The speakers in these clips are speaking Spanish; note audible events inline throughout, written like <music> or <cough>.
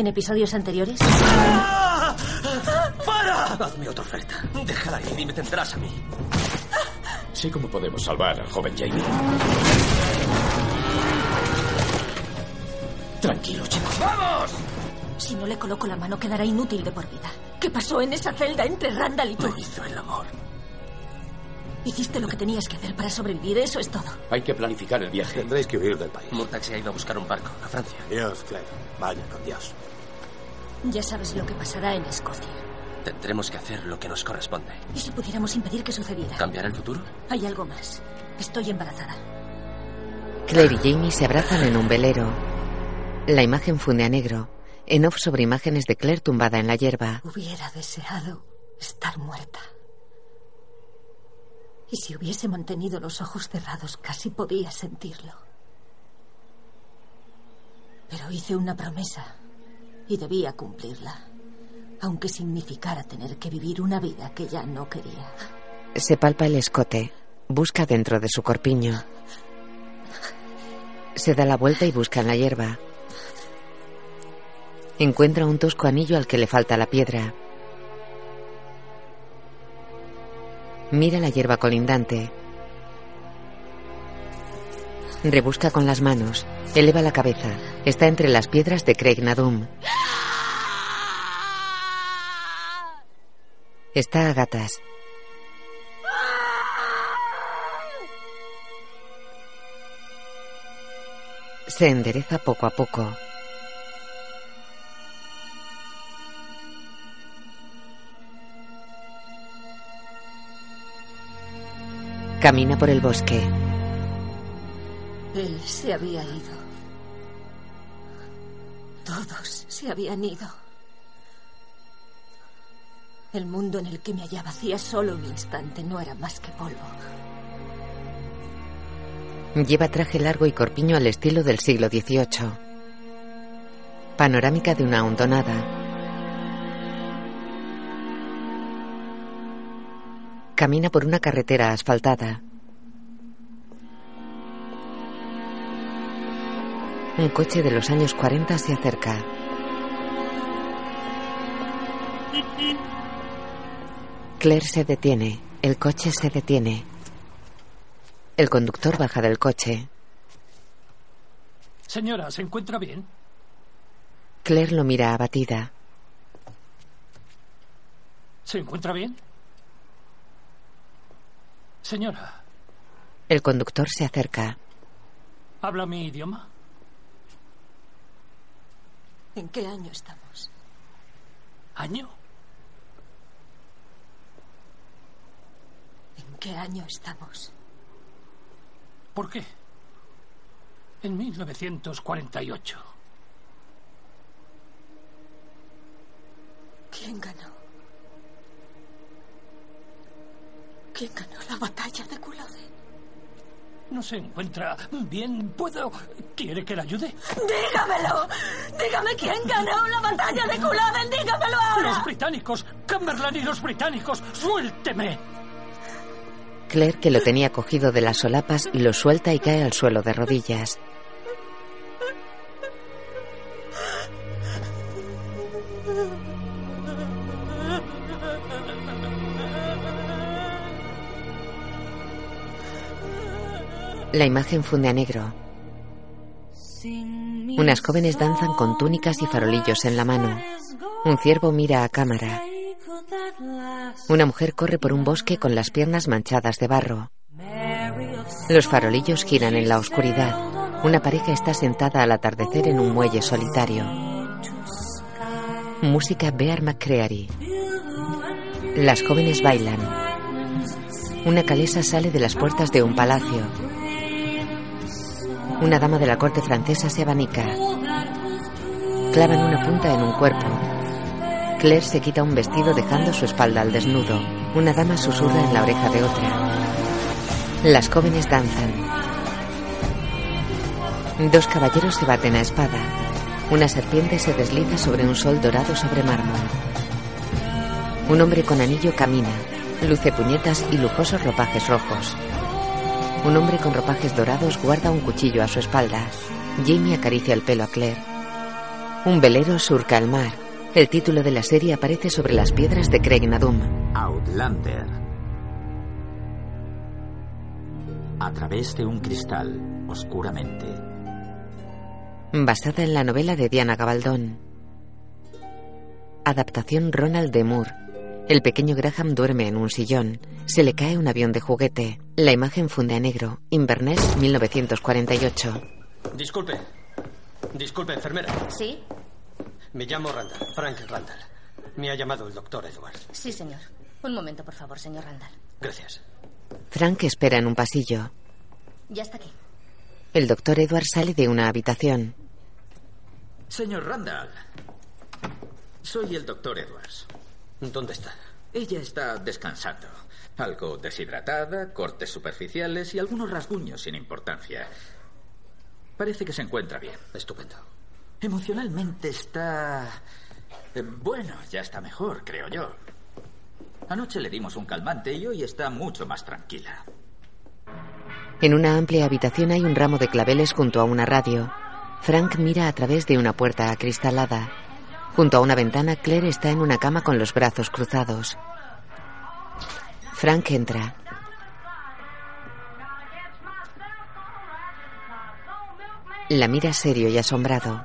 ¿En episodios anteriores? ¡Ah! ¡Para! Hazme otra oferta. Déjala ir y me tendrás a mí. Sé cómo podemos salvar al joven Jamie. Tranquilo, chico. ¡Vamos! Si no le coloco la mano, quedará inútil de por vida. ¿Qué pasó en esa celda entre Randall y tú? Me hizo el amor. Hiciste lo que tenías que hacer para sobrevivir, eso es todo. Hay que planificar el viaje. Tendréis que huir del país. Murtagh se ha ido a buscar un barco a Francia. Dios, Claire. Vaya con Dios. Ya sabes lo que pasará en Escocia. Tendremos que hacer lo que nos corresponde. ¿Y si pudiéramos impedir que sucediera? ¿Cambiar el futuro? Hay algo más. Estoy embarazada. Claire y Jamie se abrazan en un velero. La imagen funde a negro. En off sobre imágenes de Claire tumbada en la hierba. Hubiera deseado estar muerta. Y si hubiese mantenido los ojos cerrados, casi podía sentirlo. Pero hice una promesa y debía cumplirla, aunque significara tener que vivir una vida que ya no quería. Se palpa el escote. Busca dentro de su corpiño. Se da la vuelta y busca en la hierba. Encuentra un tosco anillo al que le falta la piedra. Mira la hierba colindante. Rebusca con las manos. Eleva la cabeza. Está entre las piedras de Craig Nadum. Está a gatas. Se endereza poco a poco. Camina por el bosque. Él se había ido. Todos se habían ido. El mundo en el que me hallaba hacía solo un instante no era más que polvo. Lleva traje largo y corpiño al estilo del siglo XVIII. Panorámica de una hondonada. Camina por una carretera asfaltada. Un coche de los años 40 se acerca. Claire se detiene. El coche se detiene. El conductor baja del coche. Señora, ¿se encuentra bien? Claire lo mira abatida. ¿Se encuentra bien? Señora, El conductor se acerca. ¿habla mi idioma? ¿En qué año estamos? ¿Año? ¿En qué año estamos? ¿Por qué? En 1948. ¿Quién ganó? ¿Quién ganó la batalla de Culloden? No se encuentra bien. ¿Puedo? ¿Quiere que le ayude? ¡Dígamelo! ¡Dígame quién ganó la batalla de Culloden! ¡Dígamelo ahora! Los británicos. Cumberland y los británicos. Suélteme. Claire, que lo tenía cogido de las solapas, lo suelta y cae al suelo de rodillas. La imagen funde a negro. Unas jóvenes danzan con túnicas y farolillos en la mano. Un ciervo mira a cámara. Una mujer corre por un bosque con las piernas manchadas de barro. Los farolillos giran en la oscuridad. Una pareja está sentada al atardecer en un muelle solitario. Música Bear McCreary. Las jóvenes bailan. Una calesa sale de las puertas de un palacio. Una dama de la corte francesa se abanica. Clavan una punta en un cuerpo. Claire se quita un vestido dejando su espalda al desnudo. Una dama susurra en la oreja de otra. Las jóvenes danzan. Dos caballeros se baten a espada. Una serpiente se desliza sobre un sol dorado sobre mármol. Un hombre con anillo camina. Luce puñetas y lujosos ropajes rojos. Un hombre con ropajes dorados guarda un cuchillo a su espalda. Jamie acaricia el pelo a Claire. Un velero surca el mar. El título de la serie aparece sobre las piedras de Craig Nadum. Outlander. A través de un cristal, oscuramente. Basada en la novela de Diana Gabaldón. Adaptación Ronald de Moore. El pequeño Graham duerme en un sillón. Se le cae un avión de juguete. La imagen funde a negro. Inverness, 1948. Disculpe. Disculpe, enfermera. ¿Sí? Me llamo Randall, Frank Randall. Me ha llamado el doctor Edwards. Sí, señor. Un momento, por favor, señor Randall. Gracias. Frank espera en un pasillo. Ya está aquí. El doctor Edwards sale de una habitación. Señor Randall. Soy el doctor Edwards. ¿Dónde está? Ella está descansando. Algo deshidratada, cortes superficiales y algunos rasguños sin importancia. Parece que se encuentra bien. Estupendo. Emocionalmente está... eh, Bueno, ya está mejor, creo yo. Anoche le dimos un calmante y hoy está mucho más tranquila. En una amplia habitación hay un ramo de claveles junto a una radio. Frank mira a través de una puerta acristalada. Junto a una ventana, Claire está en una cama con los brazos cruzados. Frank entra. La mira serio y asombrado.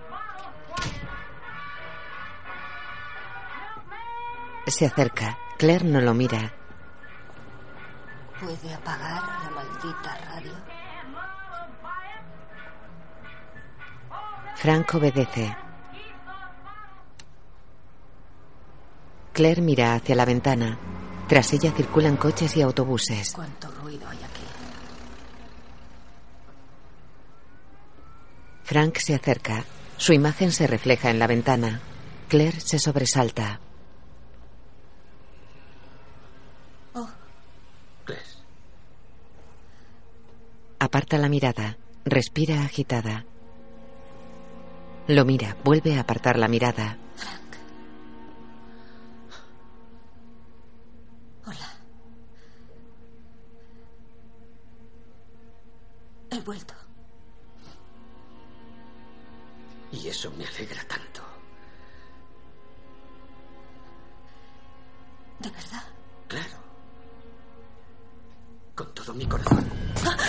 Se acerca. Claire no lo mira. ¿Puede apagar la maldita radio? Frank obedece. Claire mira hacia la ventana. Tras ella circulan coches y autobuses. ¿Cuánto ruido hay aquí? Frank se acerca. Su imagen se refleja en la ventana. Claire se sobresalta. Oh, Claire. Aparta la mirada. Respira agitada. Lo mira. Vuelve a apartar la mirada.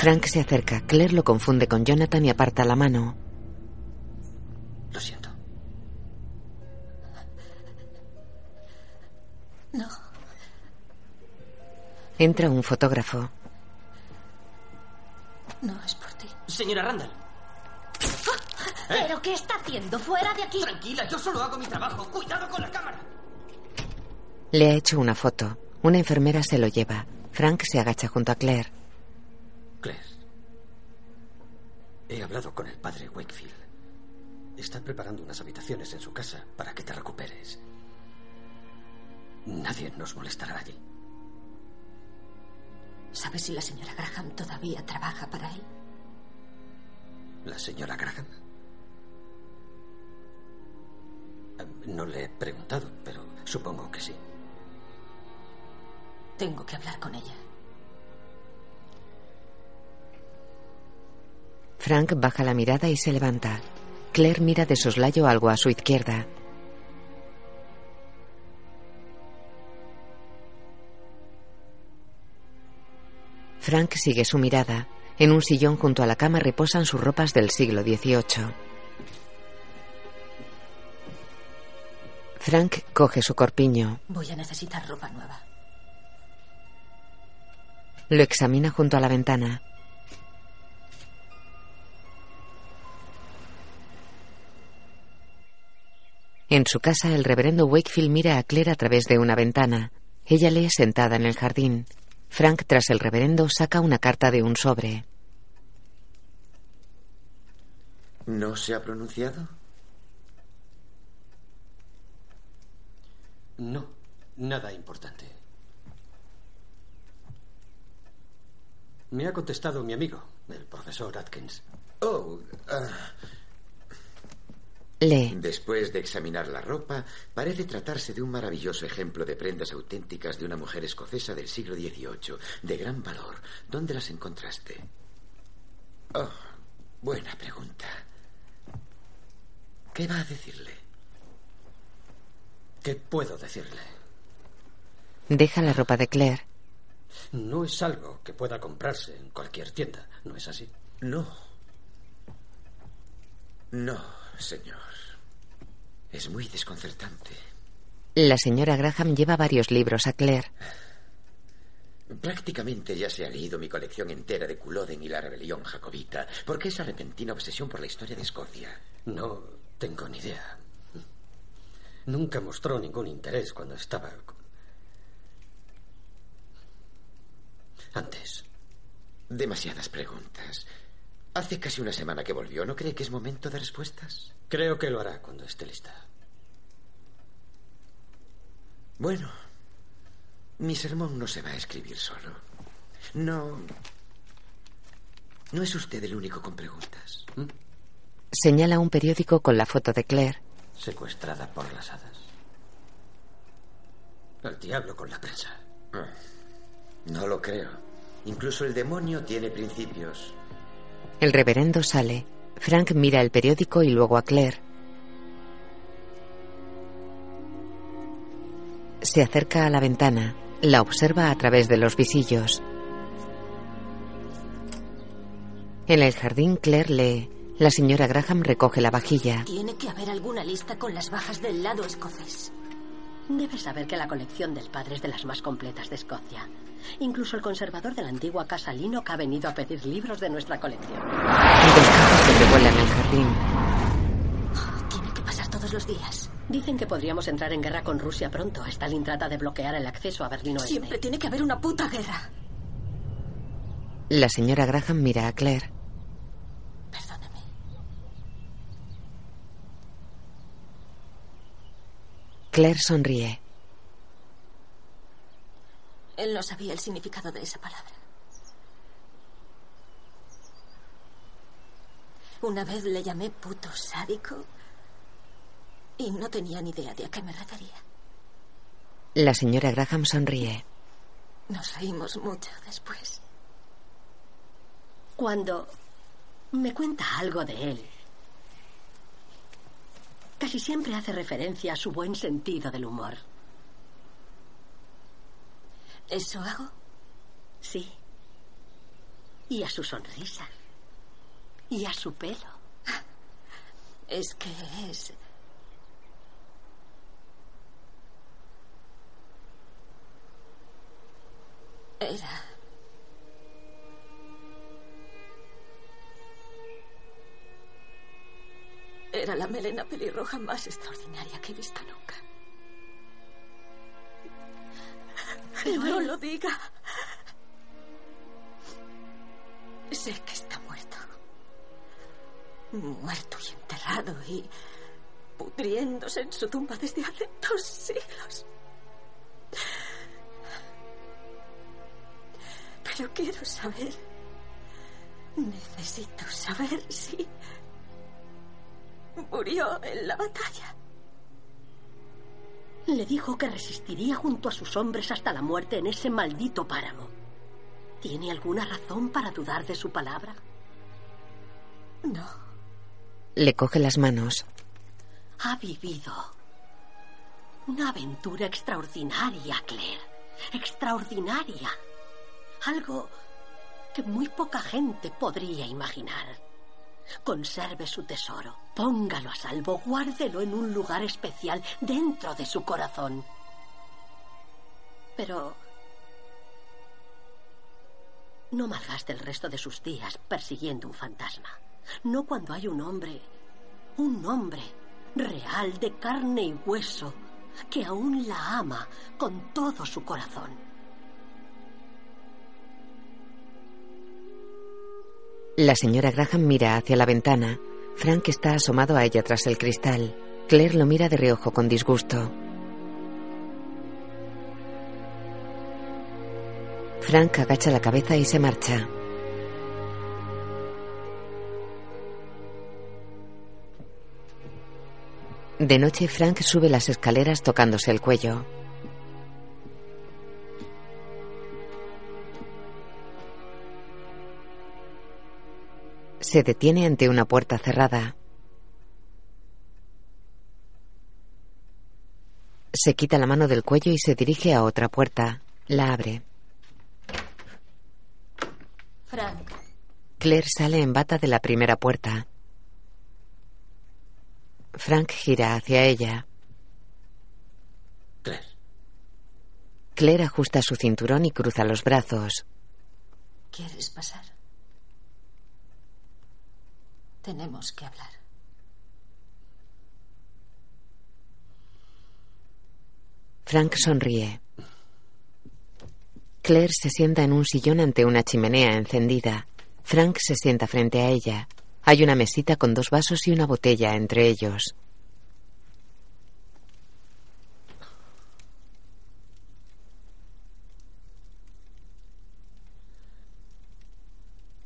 Frank se acerca. Claire lo confunde con Jonathan y aparta la mano. Lo siento. No. Entra un fotógrafo. No es por ti. Señora Randall. ¿Pero qué está haciendo? ¡Fuera de aquí! Tranquila, yo solo hago mi trabajo. Cuidado con la cámara. Le ha hecho una foto. Una enfermera se lo lleva. Frank se agacha junto a Claire. Claire. He hablado con el padre Wakefield. Está preparando unas habitaciones en su casa para que te recuperes. Nadie nos molestará allí. ¿Sabes si la señora Graham todavía trabaja para él? ¿La señora Graham? Eh, No le he preguntado, pero supongo que sí. Tengo que hablar con ella. Frank baja la mirada y se levanta. Claire mira de soslayo algo a su izquierda. Frank sigue su mirada. En un sillón junto a la cama reposan sus ropas del siglo XVIII. Frank coge su corpiño. Voy a necesitar ropa nueva. Lo examina junto a la ventana. En su casa, el reverendo Wakefield mira a Claire a través de una ventana. Ella lee sentada en el jardín. Frank, tras el reverendo, saca una carta de un sobre. ¿No se ha pronunciado? No, nada importante. Me ha contestado mi amigo, el profesor Atkins. Oh, ah, Lee. después de examinar la ropa, parece tratarse de un maravilloso ejemplo de prendas auténticas de una mujer escocesa del siglo XVIII, de gran valor. ¿Dónde las encontraste? Oh, buena pregunta. ¿Qué va a decirle? ¿Qué puedo decirle? Deja la ropa de Claire. No es algo que pueda comprarse en cualquier tienda, ¿no es así? No. No, señor. Es muy desconcertante. La señora Graham lleva varios libros a Claire. Prácticamente ya se ha leído mi colección entera de Culloden y la rebelión jacobita. ¿Por qué esa repentina obsesión por la historia de Escocia? No tengo ni idea. Nunca mostró ningún interés cuando estaba... Antes. Demasiadas preguntas. Hace casi una semana que volvió. ¿No cree que es momento de respuestas? Creo que lo hará cuando esté lista. Bueno, mi sermón no se va a escribir solo. No. No es usted el único con preguntas. ¿Mm? Señala un periódico con la foto de Claire. Secuestrada por las hadas. El diablo con la prensa. Ah, no lo creo. Incluso el demonio tiene principios. El reverendo sale. Frank mira el periódico y luego a Claire. Se acerca a la ventana. La observa a través de los visillos. En el jardín, Claire lee. La señora Graham recoge la vajilla. Tiene que haber alguna lista con las bajas del lado escocés. Debes saber que la colección del padre es de las más completas de Escocia. Incluso el conservador de la antigua casa Linock ha venido a pedir libros de nuestra colección. Dos carros sobrevuelan el jardín. Tiene que pasar todos los días. Dicen que podríamos entrar en guerra con Rusia pronto. Stalin trata de bloquear el acceso a Berlín Oeste. Siempre tiene que haber una puta guerra. La señora Graham mira a Claire. Perdóneme. Claire sonríe. Él no sabía el significado de esa palabra. Una vez le llamé puto sádico y no tenía ni idea de a qué me refería. La señora Graham sonríe. Nos reímos mucho después. Cuando me cuenta algo de él, casi siempre hace referencia a su buen sentido del humor. ¿Eso hago? Sí. Y a su sonrisa. Y a su pelo. <laughs> Es que es... Era... Era la melena pelirroja más extraordinaria que he visto nunca. No lo diga. Sé que está muerto. Muerto y enterrado y pudriéndose en su tumba desde hace dos siglos. Pero quiero saber. Necesito saber si murió en la batalla. Le dijo que resistiría junto a sus hombres hasta la muerte en ese maldito páramo. ¿Tiene alguna razón para dudar de su palabra? No. Le coge las manos. Ha vivido una aventura extraordinaria, Claire. Extraordinaria. Algo que muy poca gente podría imaginar. Conserve su tesoro, póngalo a salvo, guárdelo en un lugar especial dentro de su corazón. Pero no malgaste el resto de sus días persiguiendo un fantasma. No cuando hay un hombre, un hombre real de carne y hueso que aún la ama con todo su corazón. La señora Graham mira hacia la ventana. Frank está asomado a ella tras el cristal. Claire lo mira de reojo con disgusto. Frank agacha la cabeza y se marcha. De noche, Frank sube las escaleras tocándose el cuello. Se detiene ante una puerta cerrada. Se quita la mano del cuello y se dirige a otra puerta. La abre. Frank. Claire sale en bata de la primera puerta. Frank gira hacia ella. Claire. Claire ajusta su cinturón y cruza los brazos. ¿Quieres pasar? Tenemos que hablar. Frank sonríe. Claire se sienta en un sillón ante una chimenea encendida. Frank se sienta frente a ella. Hay una mesita con dos vasos y una botella entre ellos.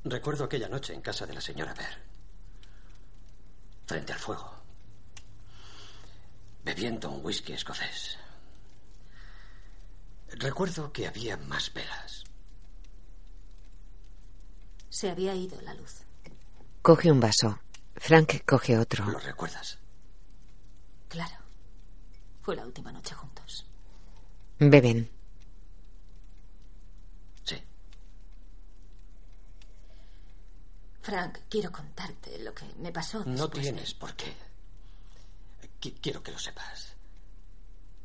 Recuerdo aquella noche en casa de la señora Ver. Frente al fuego. Bebiendo un whisky escocés. Recuerdo que había más velas. Se había ido la luz. Coge un vaso. Frank coge otro. ¿Lo recuerdas? Claro. Fue la última noche juntos. Beben. Frank, quiero contarte lo que me pasó. No de- tienes por qué. Qui- Quiero que lo sepas.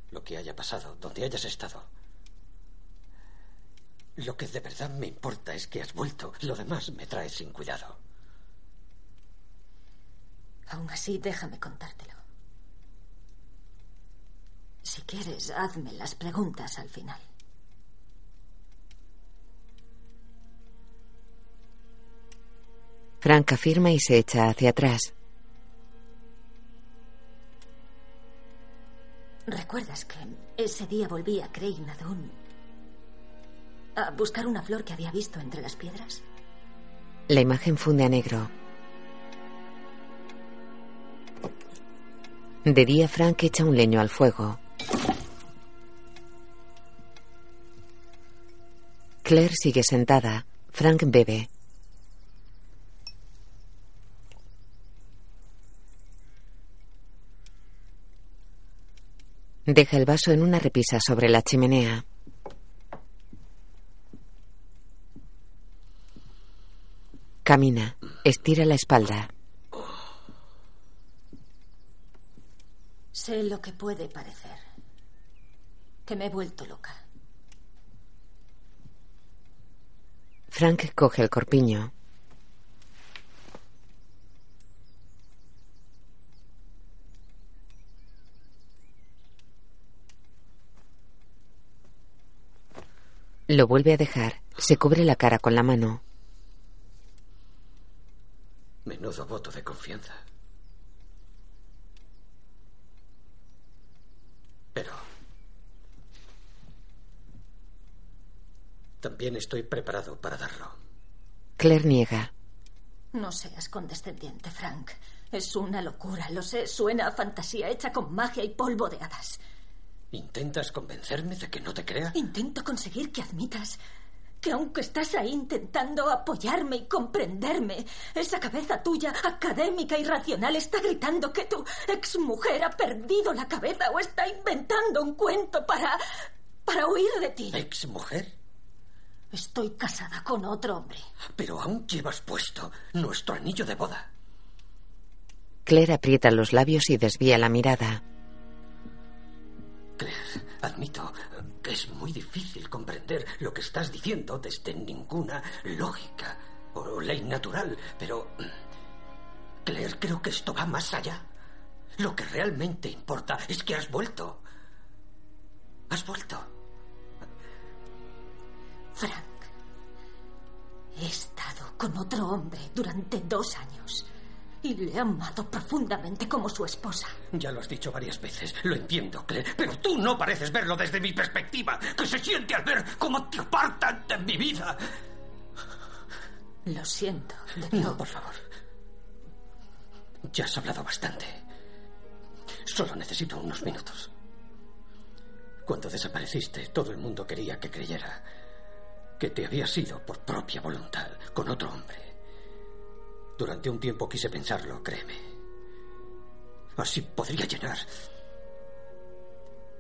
Lo que haya pasado, donde hayas estado. Lo que de verdad me importa es que has vuelto. Lo demás me trae sin cuidado. Aún así, déjame contártelo. Si quieres, hazme las preguntas al final. Frank afirma y se echa hacia atrás. ¿Recuerdas que ese día volví a Nadun a buscar una flor que había visto entre las piedras? La imagen funde a negro. De día, Frank echa un leño al fuego. Claire sigue sentada. Frank bebe. Deja el vaso en una repisa sobre la chimenea. Camina. Estira la espalda. Sé lo que puede parecer. Que me he vuelto loca. Frank coge el corpiño. Lo vuelve a dejar. Se cubre la cara con la mano. Menudo voto de confianza. Pero... También estoy preparado para darlo. Claire niega. No seas condescendiente, Frank. Es una locura, lo sé. Suena a fantasía hecha con magia y polvo de hadas. ¿Intentas convencerme de que no te crea? Intento conseguir que admitas que aunque estás ahí intentando apoyarme y comprenderme, esa cabeza tuya, académica y racional, está gritando que tu exmujer ha perdido la cabeza o está inventando un cuento para. para huir de ti. ¿Ex mujer? Estoy casada con otro hombre. Pero aún llevas puesto nuestro anillo de boda. Claire aprieta los labios y desvía la mirada. Claire, admito que es muy difícil comprender lo que estás diciendo desde ninguna lógica o ley natural, pero... Claire, creo que esto va más allá. Lo que realmente importa es que has vuelto. Has vuelto. Frank, he estado con otro hombre durante dos años y le he amado profundamente como su esposa. Ya lo has dicho varias veces, lo entiendo, Claire, pero tú no pareces verlo desde mi perspectiva, que se siente al ver cómo te apartan de mi vida. Lo siento. No, por favor. Ya has hablado bastante. Solo necesito unos minutos. Cuando desapareciste, todo el mundo quería que creyera que te habías ido por propia voluntad con otro hombre. Durante un tiempo quise pensarlo, créeme. Así podría llenar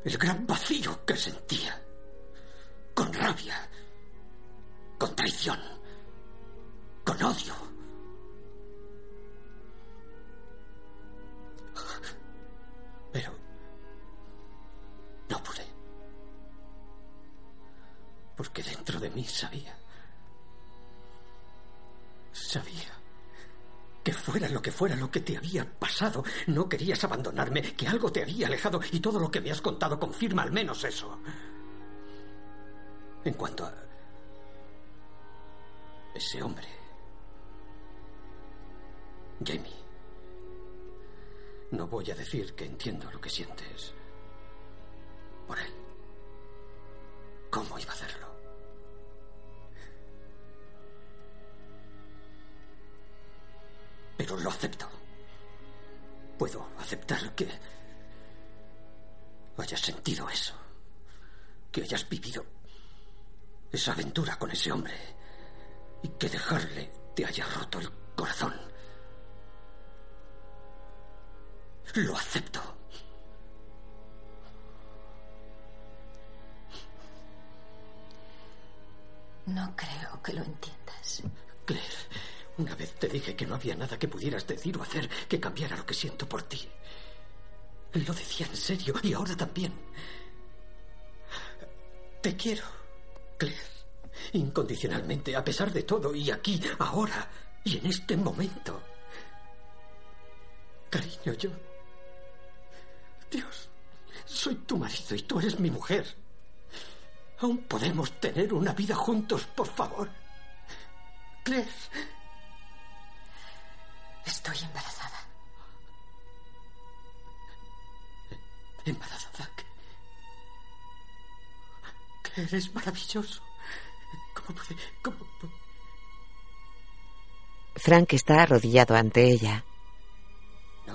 el gran vacío que sentía, con rabia, con traición, con odio. Pero no pude. Porque dentro de mí sabía. Sabía que fuera lo que fuera lo que te había pasado, no querías abandonarme, que algo te había alejado y todo lo que me has contado confirma al menos eso. En cuanto a ese hombre, Jamie, no voy a decir que entiendo lo que sientes por él. ¿Cómo iba a hacerlo? Acepto. Puedo aceptar que hayas sentido eso. Que hayas vivido esa aventura con ese hombre. Y que dejarle te haya roto el corazón. Lo acepto. No creo que lo entiendas. Claire, una vez te dije que no había nada que pudieras decir o hacer que cambiara lo que siento por ti. Lo decía en serio y ahora también. Te quiero, Claire. Incondicionalmente, a pesar de todo, y aquí, ahora, y en este momento. Cariño, yo... Dios, soy tu marido y tú eres mi mujer. Aún podemos tener una vida juntos, por favor. Claire. Estoy embarazada. ¿Embarazada? Claire, es maravilloso. ¿Cómo puede...? ¿Cómo? Frank está arrodillado ante ella. No.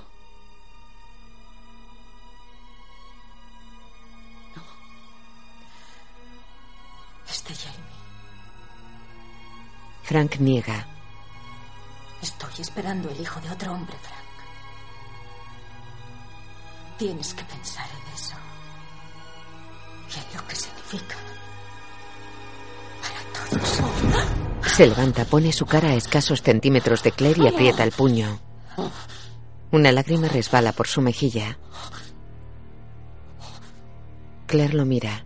No. Es de Jamie. Frank niega. Estoy esperando el hijo de otro hombre, Frank. Tienes que pensar en eso. Y en lo que significa. Para todos. Se levanta, pone su cara a escasos centímetros de Claire y aprieta el puño. Una lágrima resbala por su mejilla. Claire lo mira.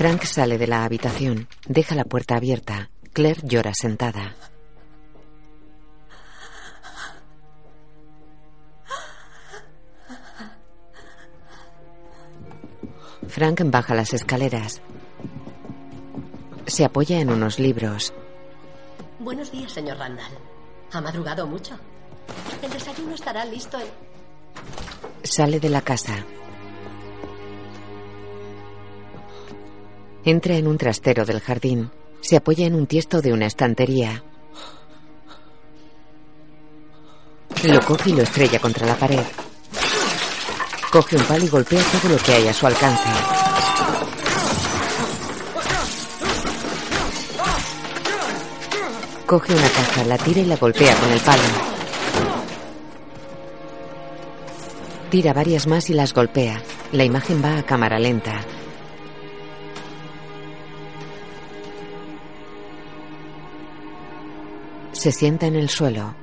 Frank sale de la habitación, deja la puerta abierta. Claire llora sentada. Frank baja las escaleras. Se apoya en unos libros. Buenos días, señor Randall. ¿Ha madrugado mucho? El desayuno estará listo en... Sale de la casa. Entra en un trastero del jardín. Se apoya en un tiesto de una estantería. Lo coge y lo estrella contra la pared. Coge un palo y golpea todo lo que hay a su alcance. Coge una caja, la tira y la golpea con el palo. Tira varias más y las golpea. La imagen va a cámara lenta. Se sienta en el suelo.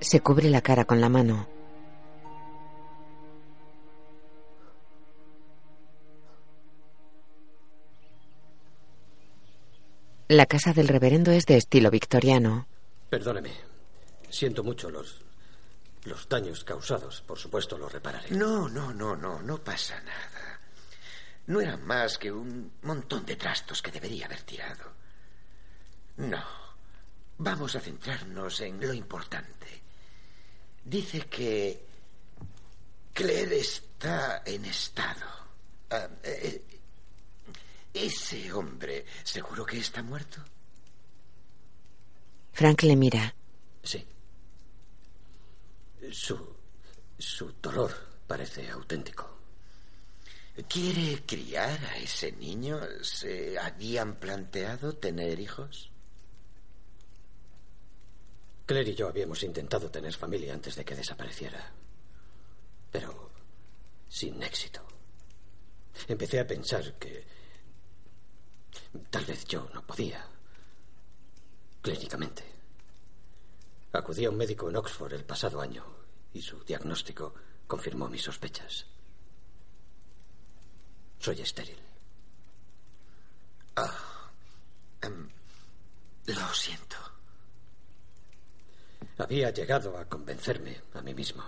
Se cubre la cara con la mano. La casa del reverendo es de estilo victoriano. Perdóneme. Siento mucho los. los daños causados. Por supuesto, los repararé. No, no, no, no, no pasa nada. No eran más que un montón de trastos que debería haber tirado. No. Vamos a centrarnos en lo importante. Dice que Claire está en estado. Ah, eh, ese hombre, ¿seguro que está muerto? Frank le mira. Sí. Su. su dolor parece auténtico. ¿Quiere criar a ese niño? ¿Se habían planteado tener hijos? Claire y yo habíamos intentado tener familia antes de que desapareciera. Pero sin éxito. Empecé a pensar que tal vez yo no podía. Clínicamente. Acudí a un médico en Oxford el pasado año y su diagnóstico confirmó mis sospechas. Soy estéril. Ah, em, lo siento. Había llegado a convencerme a mí mismo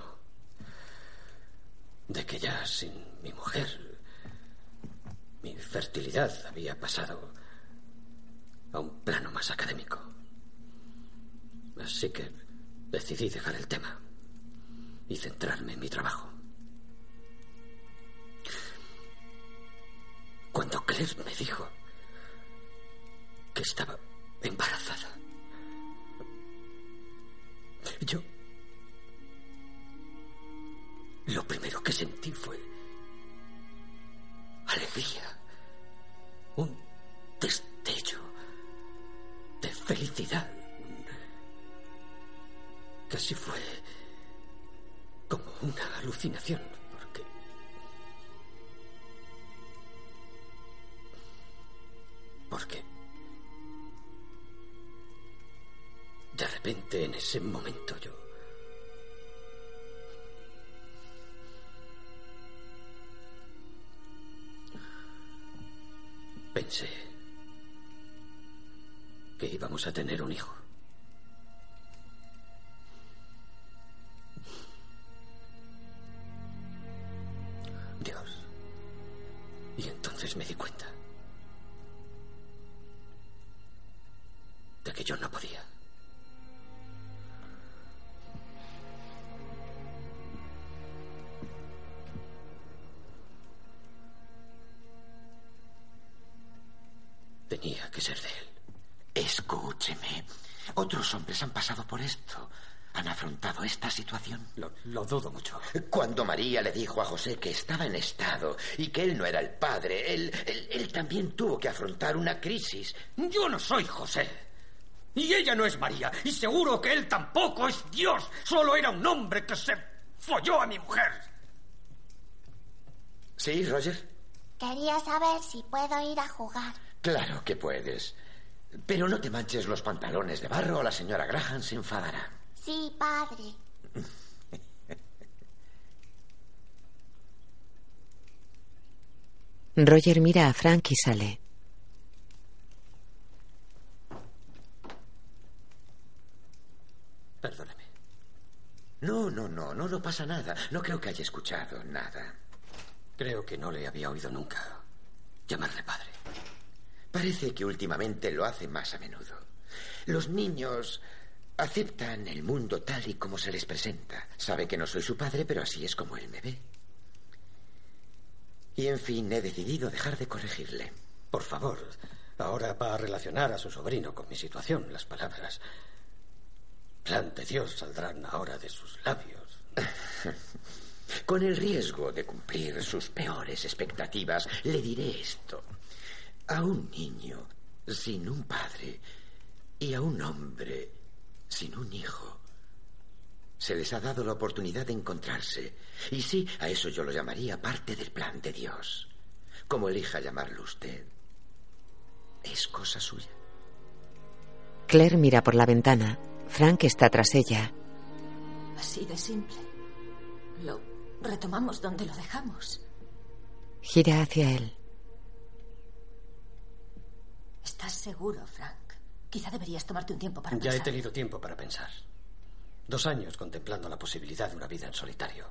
de que ya sin mi mujer mi fertilidad había pasado a un plano más académico. Así que decidí dejar el tema y centrarme en mi trabajo. Cuando Claire me dijo que estaba embarazada, yo... Lo primero que sentí fue alegría, un destello de felicidad. Casi fue como una alucinación, porque de repente en ese momento yo pensé que íbamos a tener un hijo. Dios. Y entonces me di cuenta que yo no podía. Tenía que ser de él. Escúcheme. Otros hombres han pasado por esto. Han afrontado esta situación. Lo, lo, dudo mucho. Cuando María le dijo a José que estaba en estado y que él no era el padre, él, él, él también tuvo que afrontar una crisis. Yo no soy José. Y ella no es María. Y seguro que él tampoco es Dios. Solo era un hombre que se folló a mi mujer. ¿Sí, Roger? Quería saber si puedo ir a jugar. Claro que puedes. Pero no te manches los pantalones de barro o la señora Graham se enfadará. Sí, padre. Roger mira a Frank y sale. Perdóneme. No, no, no, no, no pasa nada. No creo que haya escuchado nada. Creo que no le había oído nunca llamarle padre. Parece que últimamente lo hace más a menudo. Los niños aceptan el mundo tal y como se les presenta. Sabe que no soy su padre, pero así es como él me ve. Y en fin, he decidido dejar de corregirle. Por favor, ahora va a relacionar a su sobrino con mi situación. Las palabras plan de Dios saldrán ahora de sus labios. <laughs> Con el riesgo de cumplir sus peores expectativas, le diré esto. A un niño sin un padre y a un hombre sin un hijo se les ha dado la oportunidad de encontrarse. Y sí, a eso yo lo llamaría parte del plan de Dios. Como elija llamarlo usted, es cosa suya. Claire mira por la ventana. Frank está tras ella. Así de simple. Lo retomamos donde lo dejamos. Gira hacia él. ¿Estás seguro, Frank? Quizá deberías tomarte un tiempo para ya pensar. he tenido tiempo para pensar. Dos años contemplando la posibilidad de una vida en solitario.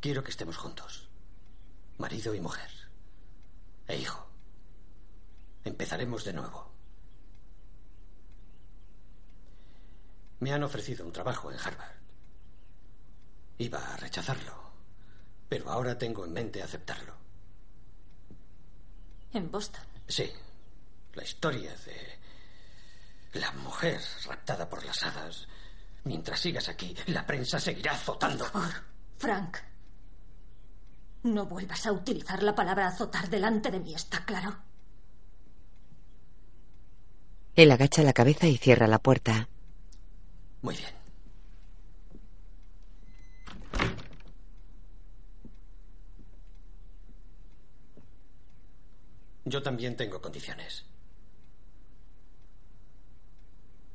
Quiero que estemos juntos. Marido y mujer. E hijo. Empezaremos de nuevo. Me han ofrecido un trabajo en Harvard. Iba a rechazarlo, pero ahora tengo en mente aceptarlo. En Boston. Sí, la historia de la mujer raptada por las hadas. Mientras sigas aquí, la prensa seguirá azotando. Por favor, Frank. No vuelvas a utilizar la palabra azotar delante de mí, ¿está claro? Él agacha la cabeza y cierra la puerta. Muy bien. Yo también tengo condiciones.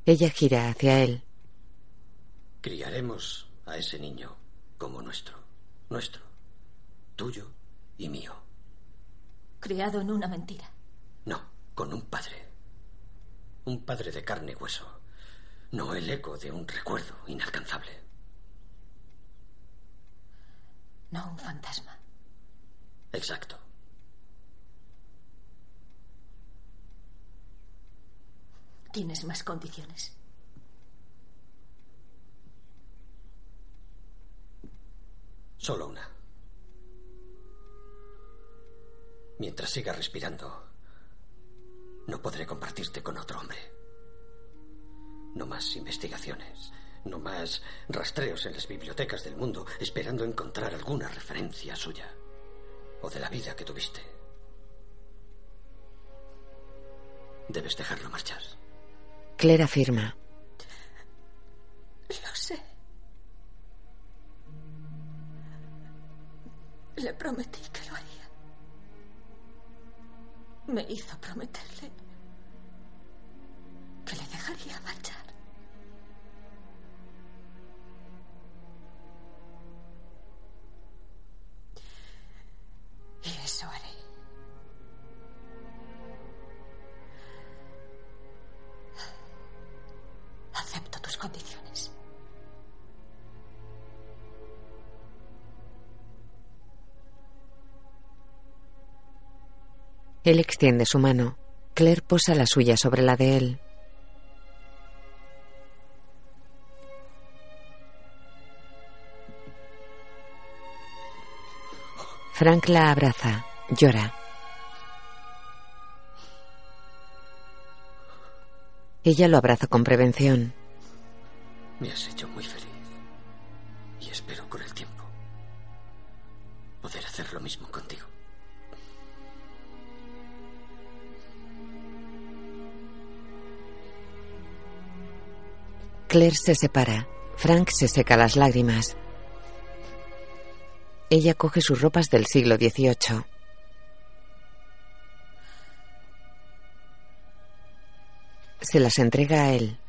Ella gira hacia él. Criaremos a ese niño como nuestro. Nuestro. Tuyo y mío. Criado en una mentira. No, con un padre. Un padre de carne y hueso. No el eco de un recuerdo inalcanzable. No un fantasma. Exacto. Tienes más condiciones. Solo una. Mientras siga respirando, no podré compartirte con otro hombre. No más investigaciones, no más rastreos en las bibliotecas del mundo esperando encontrar alguna referencia suya o de la vida que tuviste. Debes dejarlo marchar. Claire afirma. Lo sé. Le prometí que lo haría. Me hizo prometerle que le dejaría marchar. Él extiende su mano. Claire posa la suya sobre la de él. Frank la abraza. Llora. Ella lo abraza con prevención. Me has hecho muy feliz. Y espero con el tiempo poder hacer lo mismo contigo. Claire se separa. Frank se seca las lágrimas. Ella coge sus ropas del siglo XVIII. Se las entrega a él.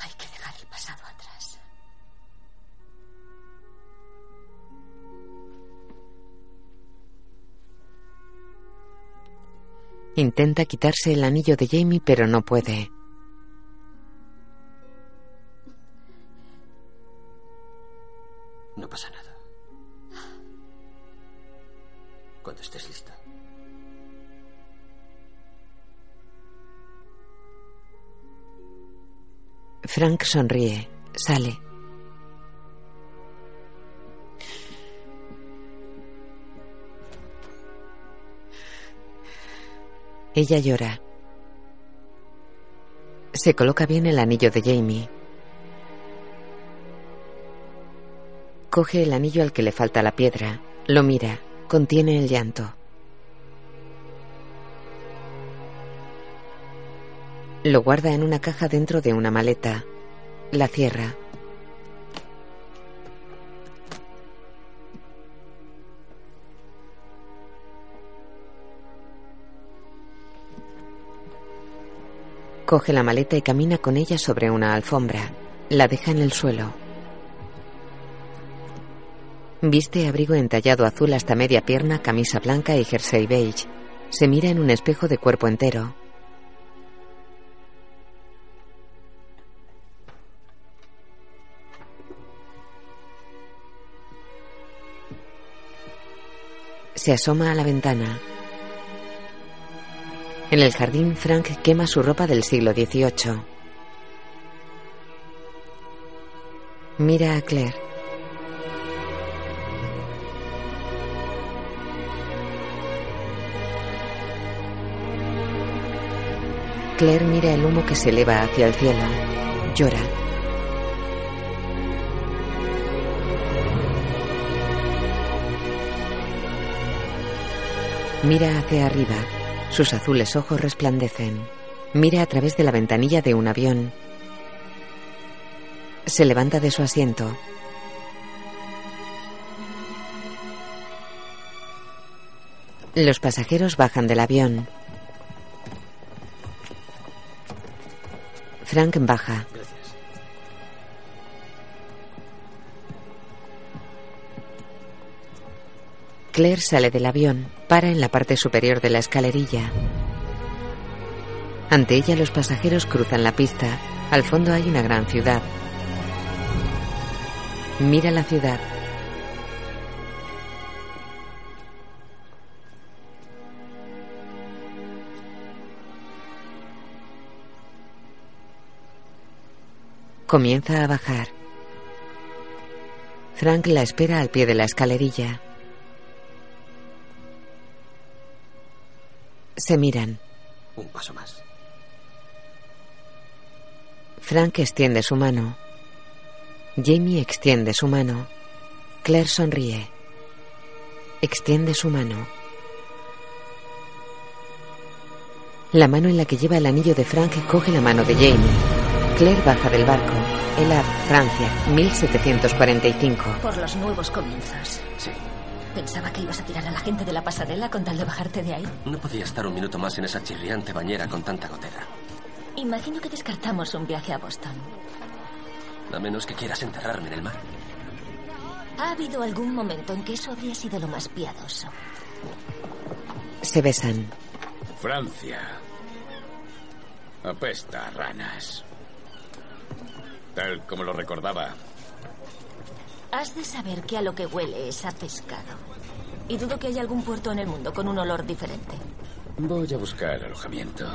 Hay que dejar el pasado atrás. Intenta quitarse el anillo de Jamie, pero no puede. No pasa nada. Cuando estés lista. Frank sonríe. Sale. Ella llora. Se coloca bien el anillo de Jamie. Coge el anillo al que le falta la piedra. Lo mira. Contiene el llanto. Lo guarda en una caja dentro de una maleta. La cierra. Coge la maleta y camina con ella sobre una alfombra. La deja en el suelo. Viste abrigo entallado azul hasta media pierna, camisa blanca y jersey beige. Se mira en un espejo de cuerpo entero. Se asoma a la ventana. En el jardín, Frank quema su ropa del siglo XVIII. Mira a Claire. Claire mira el humo que se eleva hacia el cielo. Llora. Mira hacia arriba. Sus azules ojos resplandecen. Mira a través de la ventanilla de un avión. Se levanta de su asiento. Los pasajeros bajan del avión. Frank baja. Claire sale del avión, para en la parte superior de la escalerilla. Ante ella los pasajeros cruzan la pista. Al fondo hay una gran ciudad. Mira la ciudad. Comienza a bajar. Frank la espera al pie de la escalerilla. Se miran. Un paso más. Frank extiende su mano. Jamie extiende su mano. Claire sonríe. Extiende su mano. La mano en la que lleva el anillo de Frank coge la mano de Jamie. Claire baja del barco. El Havre, Francia, 1745. Por los nuevos comienzos. Sí. Pensaba que ibas a tirar a la gente de la pasarela con tal de bajarte de ahí. No podía estar un minuto más en esa chirriante bañera con tanta gotera. Imagino que descartamos un viaje a Boston. A menos que quieras enterrarme en el mar. ¿Ha habido algún momento en que eso habría sido lo más piadoso? Se besan. Francia. Apesta a ranas. Tal como lo recordaba. Has de saber que a lo que huele es a pescado. Y dudo que haya algún puerto en el mundo con un olor diferente. Voy a buscar alojamiento.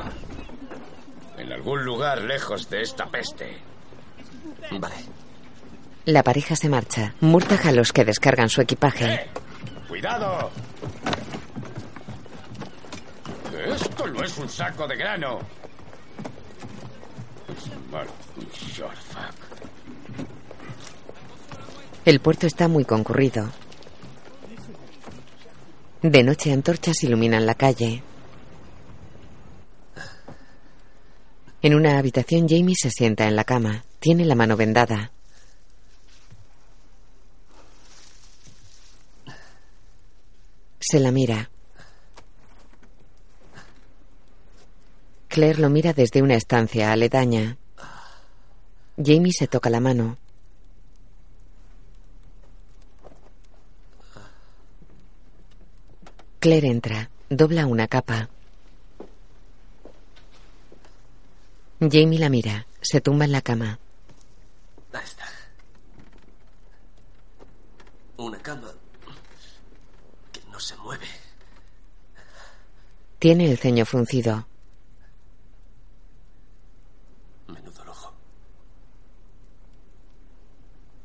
En algún lugar lejos de esta peste. Vale. La pareja se marcha. Murtagh a los que descargan su equipaje. ¡Cuidado! Esto no es un saco de grano. El puerto está muy concurrido. De noche antorchas iluminan la calle. En una habitación Jamie se sienta en la cama. Tiene la mano vendada. Se la mira. Claire lo mira desde una estancia aledaña. Jamie se toca la mano. Claire entra, dobla una capa. Jamie la mira, se tumba en la cama. Ahí está. Una cama que no se mueve. Tiene el ceño fruncido. Menudo lojo.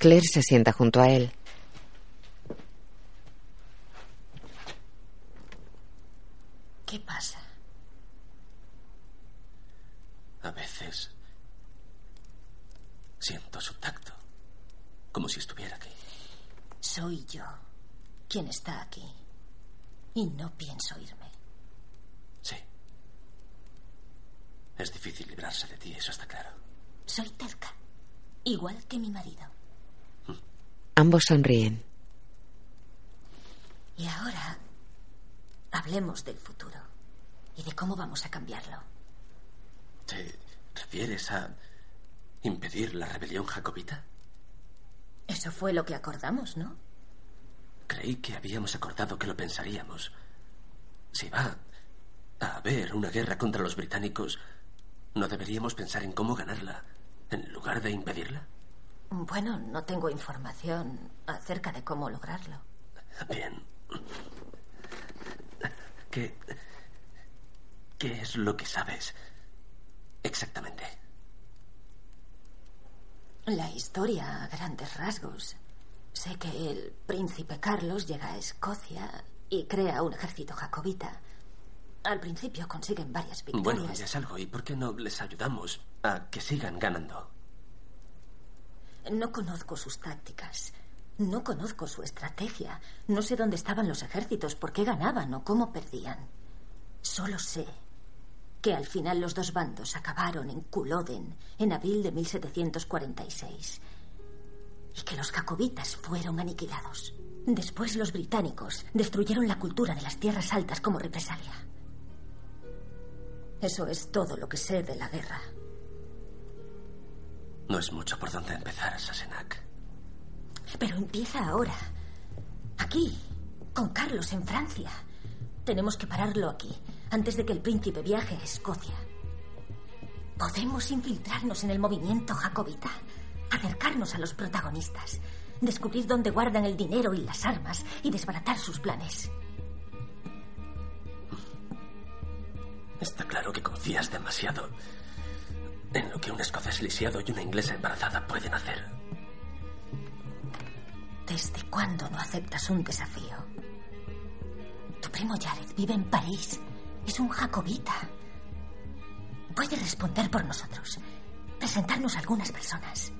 Claire se sienta junto a él. ¿Qué pasa? A veces siento su tacto, como si estuviera aquí. Soy yo quien está aquí. Y no pienso irme. Sí. Es difícil librarse de ti, eso está claro. Soy terca. Igual que mi marido. Ambos sonríen. Y ahora hablemos del futuro y de cómo vamos a cambiarlo. ¿Te refieres a impedir la rebelión jacobita? Eso fue lo que acordamos, ¿no? Creí que habíamos acordado que lo pensaríamos. Si va a haber una guerra contra los británicos, ¿no deberíamos pensar en cómo ganarla en lugar de impedirla? Bueno, no tengo información acerca de cómo lograrlo. Bien. ¿Qué. ¿Qué es lo que sabes exactamente? La historia a grandes rasgos. Sé que el príncipe Carlos llega a Escocia y crea un ejército jacobita. Al principio consiguen varias victorias. Bueno, ya es algo. ¿Y por qué no les ayudamos a que sigan ganando? No conozco sus tácticas, No conozco su estrategia. No sé dónde estaban los ejércitos, por qué ganaban o cómo perdían. Solo sé que al final los dos bandos acabaron en Culloden en abril de 1746 y que los jacobitas fueron aniquilados. Después los británicos destruyeron la cultura de las tierras altas como represalia. Eso es todo lo que sé de la guerra. No es mucho por donde empezar, Sassenach. Pero empieza ahora. Aquí, con Carlos en Francia. Tenemos que pararlo aquí, antes de que el príncipe viaje a Escocia. Podemos infiltrarnos en el movimiento jacobita, acercarnos a los protagonistas, descubrir dónde guardan el dinero y las armas y desbaratar sus planes. Está claro que confías demasiado en lo que un escocés lisiado y una inglesa embarazada pueden hacer. ¿Desde cuándo no aceptas un desafío? Tu primo Jared vive en París. Es un jacobita. Puede responder por nosotros. Presentarnos a algunas personas.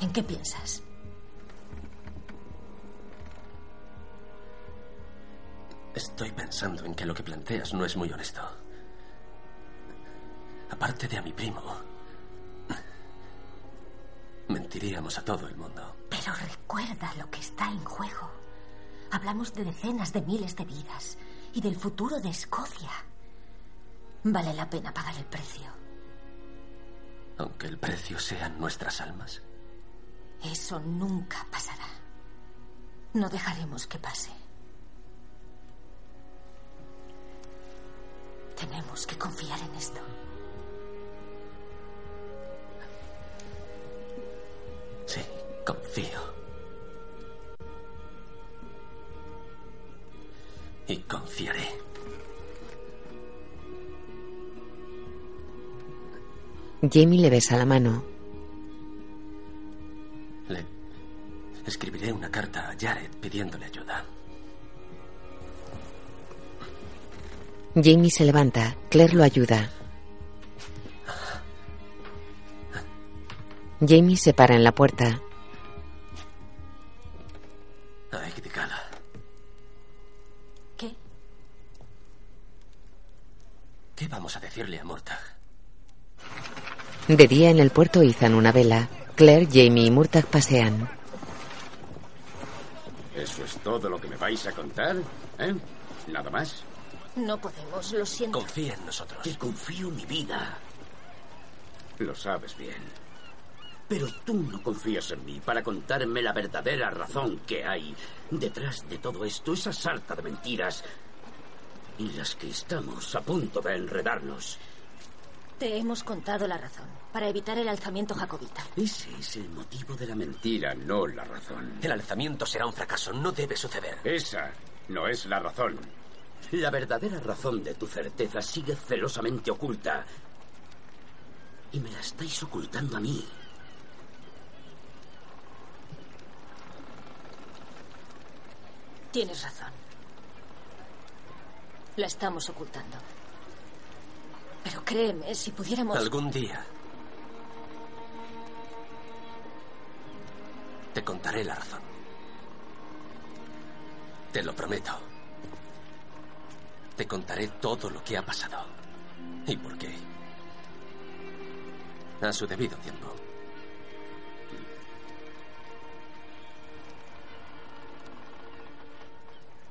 ¿En qué piensas? Estoy pensando en que lo que planteas no es muy honesto. Aparte de a mi primo, mentiríamos a todo el mundo. Pero recuerda lo que está en juego. Hablamos de decenas de miles de vidas y del futuro de Escocia. Vale la pena pagar el precio. Aunque el precio sean nuestras almas. Eso nunca pasará. No dejaremos que pase. Tenemos que confiar en esto. Sí, confío. Y confiaré. Jamie le besa la mano. Le escribiré una carta a Jared pidiéndole ayuda. Jamie se levanta. Claire lo ayuda. Jamie se para en la puerta. Ay, qué cala. ¿Qué? ¿Qué vamos a decirle a Murtagh? De día en el puerto izan una vela. Claire, Jamie y Murtagh pasean. ¿Eso es todo lo que me vais a contar? ¿Eh? ¿Nada más? No podemos, lo siento. Confía en nosotros. Te confío mi vida. Lo sabes bien. Pero tú no confías en mí para contarme la verdadera razón que hay detrás de todo esto, esa sarta de mentiras en las que estamos a punto de enredarnos. Te hemos contado la razón, para evitar el alzamiento jacobita. Ese es el motivo de la mentira. Mentira, no la razón. El alzamiento será un fracaso. No debe suceder. Esa no es la razón. La verdadera razón de tu certeza sigue celosamente oculta. Y me la estáis ocultando a mí. Tienes razón. La estamos ocultando. Pero créeme, si pudiéramos... Algún día. Te contaré la razón. Te lo prometo. Te contaré todo lo que ha pasado. ¿Y por qué? A su debido tiempo.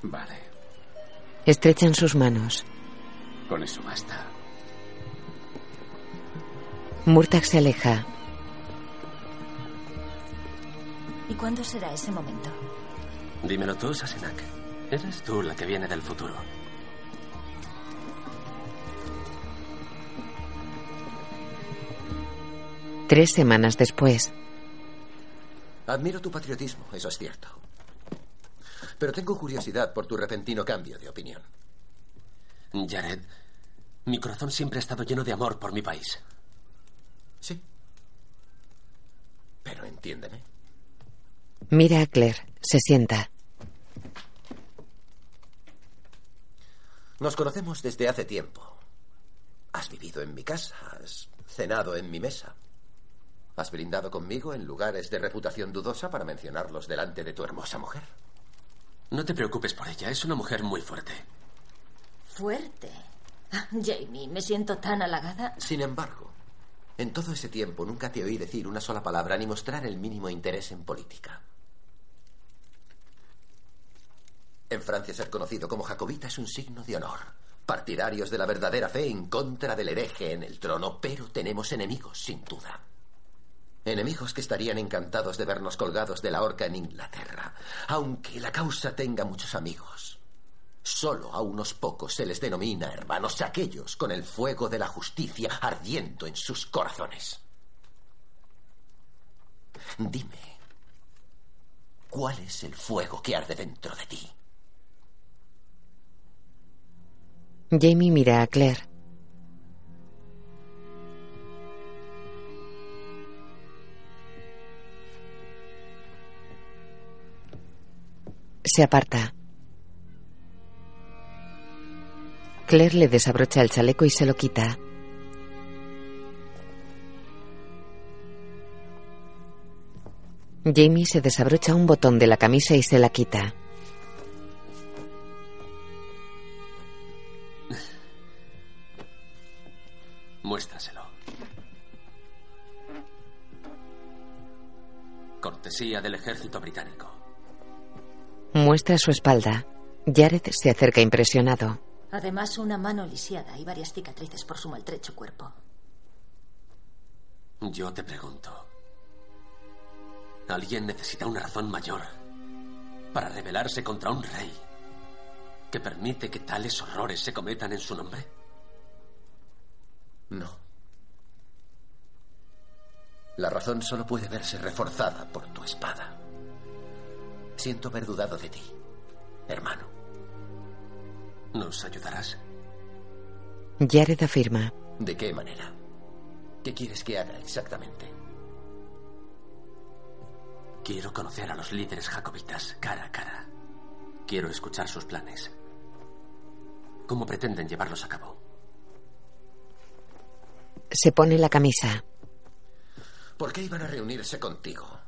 Vale, Estrechan sus manos. con eso basta. Murtagh se aleja. ¿Y cuándo será ese momento? Dímelo tú, Sassenach. Eres tú la que viene del futuro. Tres semanas después. Admiro tu patriotismo, eso es cierto. Pero tengo curiosidad por tu repentino cambio de opinión. Jared, mi corazón siempre ha estado lleno de amor por mi país. Sí. Pero entiéndeme. Mira a Claire. Se sienta. Nos conocemos desde hace tiempo. Has vivido en mi casa, has cenado en mi mesa. ¿Has brindado conmigo en lugares de reputación dudosa para mencionarlos delante de tu hermosa mujer? No te preocupes por ella, es una mujer muy fuerte. Fuerte. Ah, Jamie, me siento tan halagada. Sin embargo, en todo ese tiempo nunca te oí decir una sola palabra ni mostrar el mínimo interés en política. En Francia ser conocido como jacobita es un signo de honor. Partidarios de la verdadera fe en contra del hereje en el trono, pero tenemos enemigos, sin duda. Enemigos que estarían encantados de vernos colgados de la horca en Inglaterra, aunque la causa tenga muchos amigos. Solo a unos pocos se les denomina hermanos aquellos con el fuego de la justicia ardiendo en sus corazones. Dime, ¿cuál es el fuego que arde dentro de ti? Jamie mira a Claire. Se aparta. Claire le desabrocha el chaleco y se lo quita. Jamie se desabrocha un botón de la camisa y se la quita. Muéstraselo. Cortesía del ejército británico. Muestra su espalda. Jared se acerca impresionado. Además, una mano lisiada y varias cicatrices por su maltrecho cuerpo. Yo te pregunto. ¿Alguien necesita una razón mayor para rebelarse contra un rey que permite que tales horrores se cometan en su nombre? No. La razón solo puede verse reforzada por tu espada. Siento haber dudado de ti, hermano. ¿Nos ayudarás? Jared afirma. ¿De qué manera? ¿Qué quieres que haga exactamente? Quiero conocer a los líderes jacobitas cara a cara. Quiero escuchar sus planes. ¿Cómo pretenden llevarlos a cabo? Se pone la camisa. ¿Por qué iban a reunirse contigo?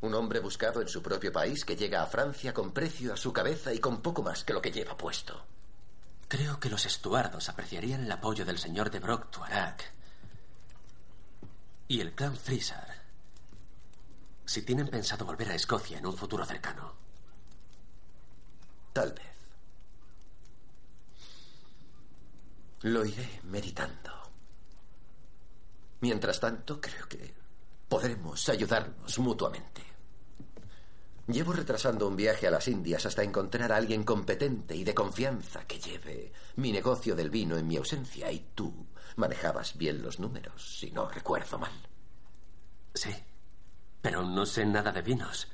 Un hombre buscado en su propio país que llega a Francia con precio a su cabeza y con poco más que lo que lleva puesto. Creo que los estuardos apreciarían el apoyo del señor de Brock Tuarak y el clan Frisar si tienen pensado volver a Escocia en un futuro cercano. Tal vez. Lo iré meditando. Mientras tanto, creo que podremos ayudarnos mutuamente. Llevo retrasando un viaje a las Indias hasta encontrar a alguien competente y de confianza que lleve mi negocio del vino en mi ausencia y tú manejabas bien los números, si no recuerdo mal. Sí, pero no sé nada de vinos.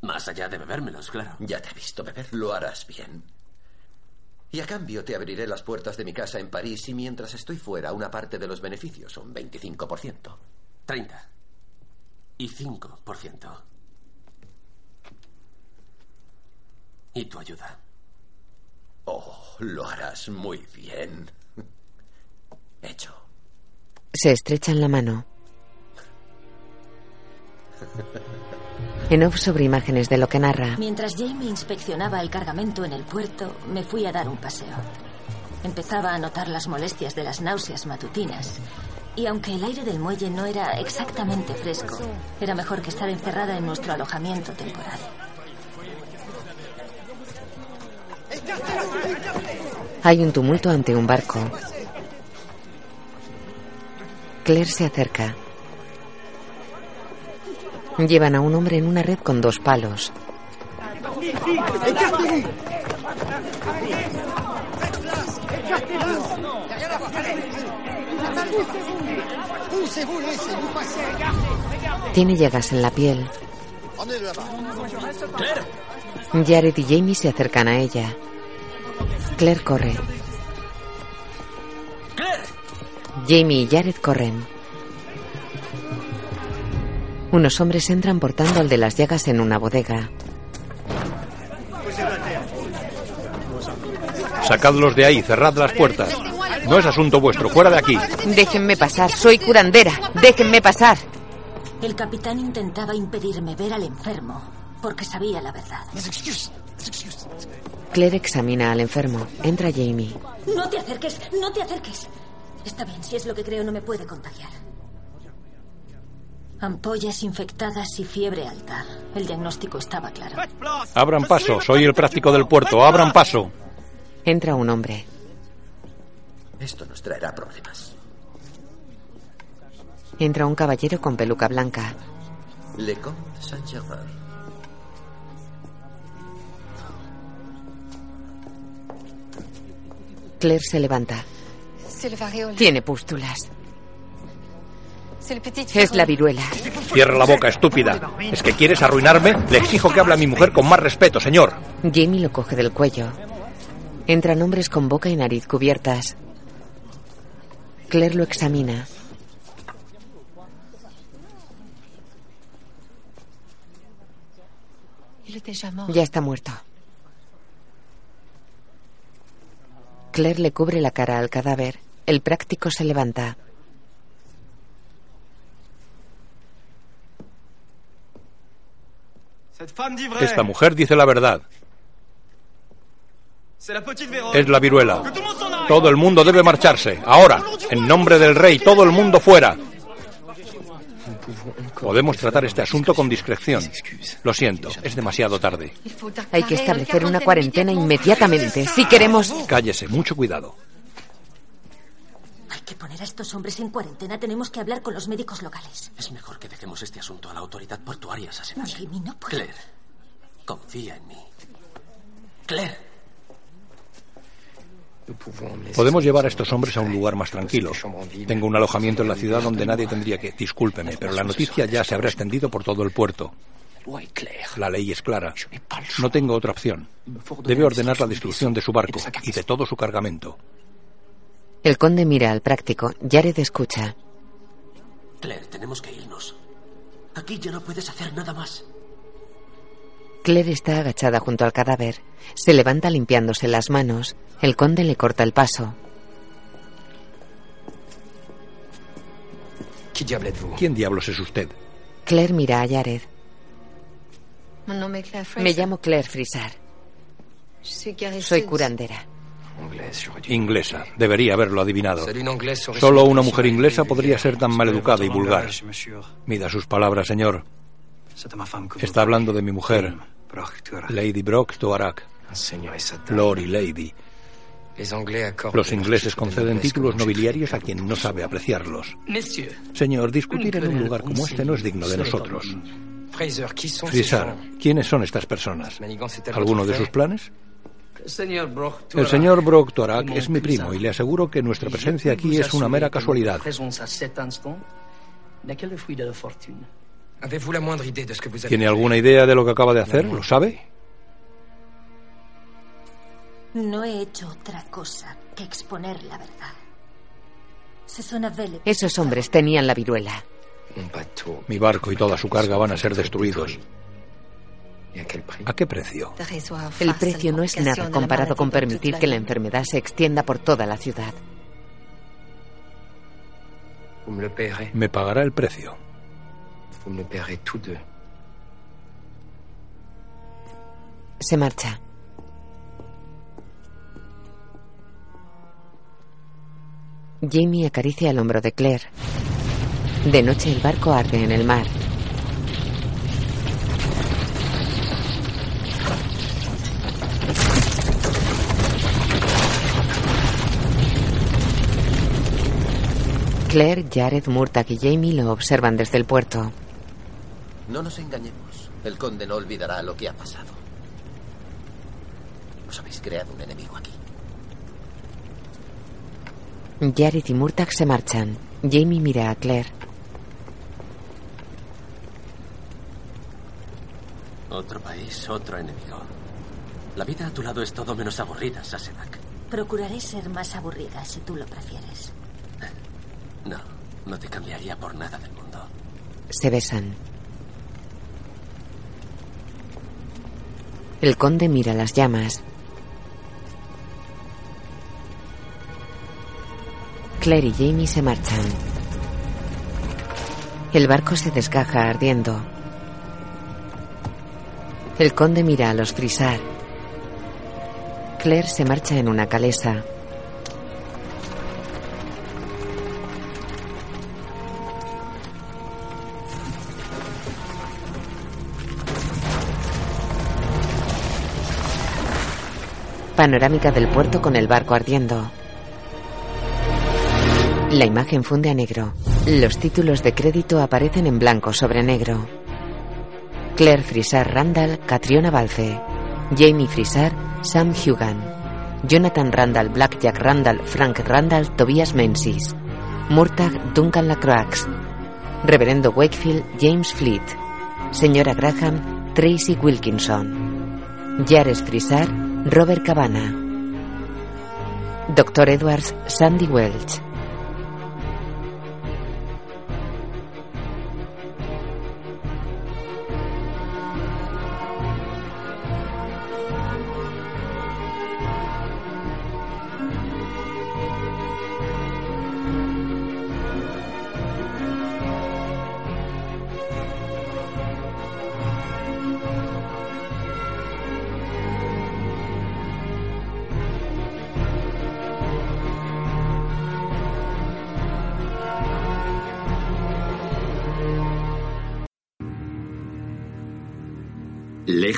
Más allá de bebérmelos, claro. Ya te he visto beber, lo harás bien. Y a cambio te abriré las puertas de mi casa en París y mientras estoy fuera una parte de los beneficios, un 25%. 30. Y 5%. Y tu ayuda. Oh, lo harás muy bien. Hecho. Se estrechan la mano. En off sobre imágenes de lo que narra. Mientras Jamie inspeccionaba el cargamento en el puerto, me fui a dar un paseo. Empezaba a notar las molestias de las náuseas matutinas. Y aunque el aire del muelle no era exactamente fresco, era mejor que estar encerrada en nuestro alojamiento temporal. Hay un tumulto ante un barco. Claire se acerca. Llevan a un hombre en una red con dos palos. Tiene llagas en la piel. Jared y Jamie se acercan a ella. Claire corre. Jamie y Jared corren. Unos hombres entran portando al de las llagas en una bodega. Sacadlos de ahí, cerrad las puertas. No es asunto vuestro. Fuera de aquí. Déjenme pasar. Soy curandera. Déjenme pasar. El capitán intentaba impedirme ver al enfermo porque sabía la verdad. Claire examina al enfermo. Entra Jamie. No te acerques, no te acerques. Está bien, si es lo que creo, no me puede contagiar. Ampollas infectadas y fiebre alta. El diagnóstico estaba claro. Abran paso. Soy el práctico del puerto. Abran paso. Entra un hombre. Esto nos traerá problemas. Entra un caballero con peluca blanca. Le Comte Saint-Germain. Claire se levanta. Tiene pústulas. Es la viruela. Cierra la boca, estúpida. ¿Es que quieres arruinarme? Le exijo que hable a mi mujer con más respeto, señor. Jamie lo coge del cuello. Entran hombres con boca y nariz cubiertas. Claire lo examina. Ya está muerto. Claire le cubre la cara al cadáver. El práctico se levanta. Esta mujer dice la verdad. Es la viruela. Todo el mundo debe marcharse. Ahora, en nombre del rey, todo el mundo fuera. Podemos tratar este asunto con discreción. Lo siento, es demasiado tarde. Hay que establecer una cuarentena inmediatamente. Si queremos... Cállese, mucho cuidado. Hay que poner a estos hombres en cuarentena. Tenemos que hablar con los médicos locales. Es mejor que dejemos este asunto a la autoridad portuaria, Sassenach. Jimmy, no puedo. Claire, confía en mí. Claire. Podemos llevar a estos hombres a un lugar más tranquilo. Tengo un alojamiento en la ciudad donde nadie tendría que... Discúlpeme, pero la noticia ya se habrá extendido por todo el puerto. La ley es clara. No tengo otra opción. Debe ordenar la destrucción de su barco y de todo su cargamento. El conde mira al práctico. Jared escucha. Claire, tenemos que irnos. Aquí ya no puedes hacer nada más. Claire está agachada junto al cadáver. Se levanta limpiándose las manos. El conde le corta el paso. ¿Quién diablos es usted? Claire mira a Jared. Me llamo Claire Frisar. Soy curandera. Inglesa. Debería haberlo adivinado. Solo una mujer inglesa podría ser tan maleducada y vulgar. Mida sus palabras, señor. Está hablando de mi mujer, Lady Brock Toarak. Lord y Lady. Los ingleses conceden títulos nobiliarios a quien no sabe apreciarlos. Señor, discutir en un lugar como este no es digno de nosotros. Frisar, ¿quiénes son estas personas? ¿Alguno de sus planes? El señor Brock Torak es mi primo y le aseguro que nuestra presencia aquí es una mera casualidad. ¿Tiene alguna idea de lo que acaba de hacer? ¿Lo sabe? No he hecho otra cosa que exponer la verdad. Esos hombres tenían la viruela. Mi barco y toda su carga van a ser destruidos. ¿A qué precio? El precio no es nada comparado con permitir que la enfermedad se extienda por toda la ciudad. Me pagará el precio. Se marcha. Jamie acaricia el hombro de Claire. De noche el barco arde en el mar. Claire, Jared, Murtagh y Jamie lo observan desde el puerto. No nos engañemos. El conde no olvidará lo que ha pasado. Os habéis creado un enemigo aquí. Jared y Murtagh se marchan. Jamie mira a Claire. Otro país, otro enemigo. La vida a tu lado es todo menos aburrida, Sassenach. Procuraré ser más aburrida si tú lo prefieres. No, no te cambiaría por nada del mundo. Se besan. El conde mira las llamas. Claire y Jamie se marchan. El barco se desgaja ardiendo. El conde mira a los frisar. Claire se marcha en una calesa. Panorámica del puerto con el barco ardiendo. La imagen funde a negro. Los títulos de crédito aparecen en blanco sobre negro. Claire Frisar Randall, Catriona Balfe. Jamie Frisar, Sam Hugan. Jonathan Randall, Blackjack Randall, Frank Randall, Tobias Menzies. Murtagh, Duncan Lacroix. Reverendo Wakefield, James Fleet. Señora Graham, Tracy Wilkinson. Jares Frisar, Robert Cabana. Doctor Edwards, Sandy Welch.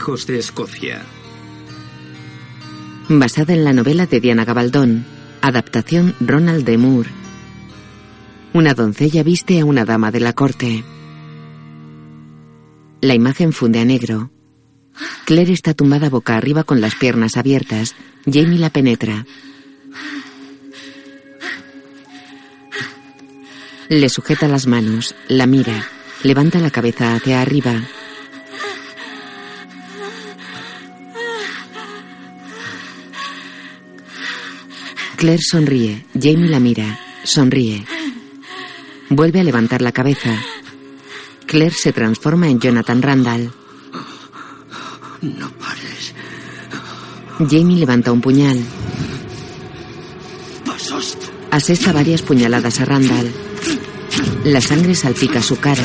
De Escocia. Basada en la novela de Diana Gabaldón. Adaptación Ronald de Moore. Una doncella viste a una dama de la corte. La imagen funde a negro. Claire está tumbada boca arriba con las piernas abiertas. Jamie la penetra. Le sujeta las manos, la mira, levanta la cabeza hacia arriba. Claire sonríe. Jamie la mira. Sonríe. Vuelve a levantar la cabeza. Claire se transforma en Jonathan Randall. No pares. Jamie levanta un puñal. Pasos. Asesta varias puñaladas a Randall. La sangre salpica su cara.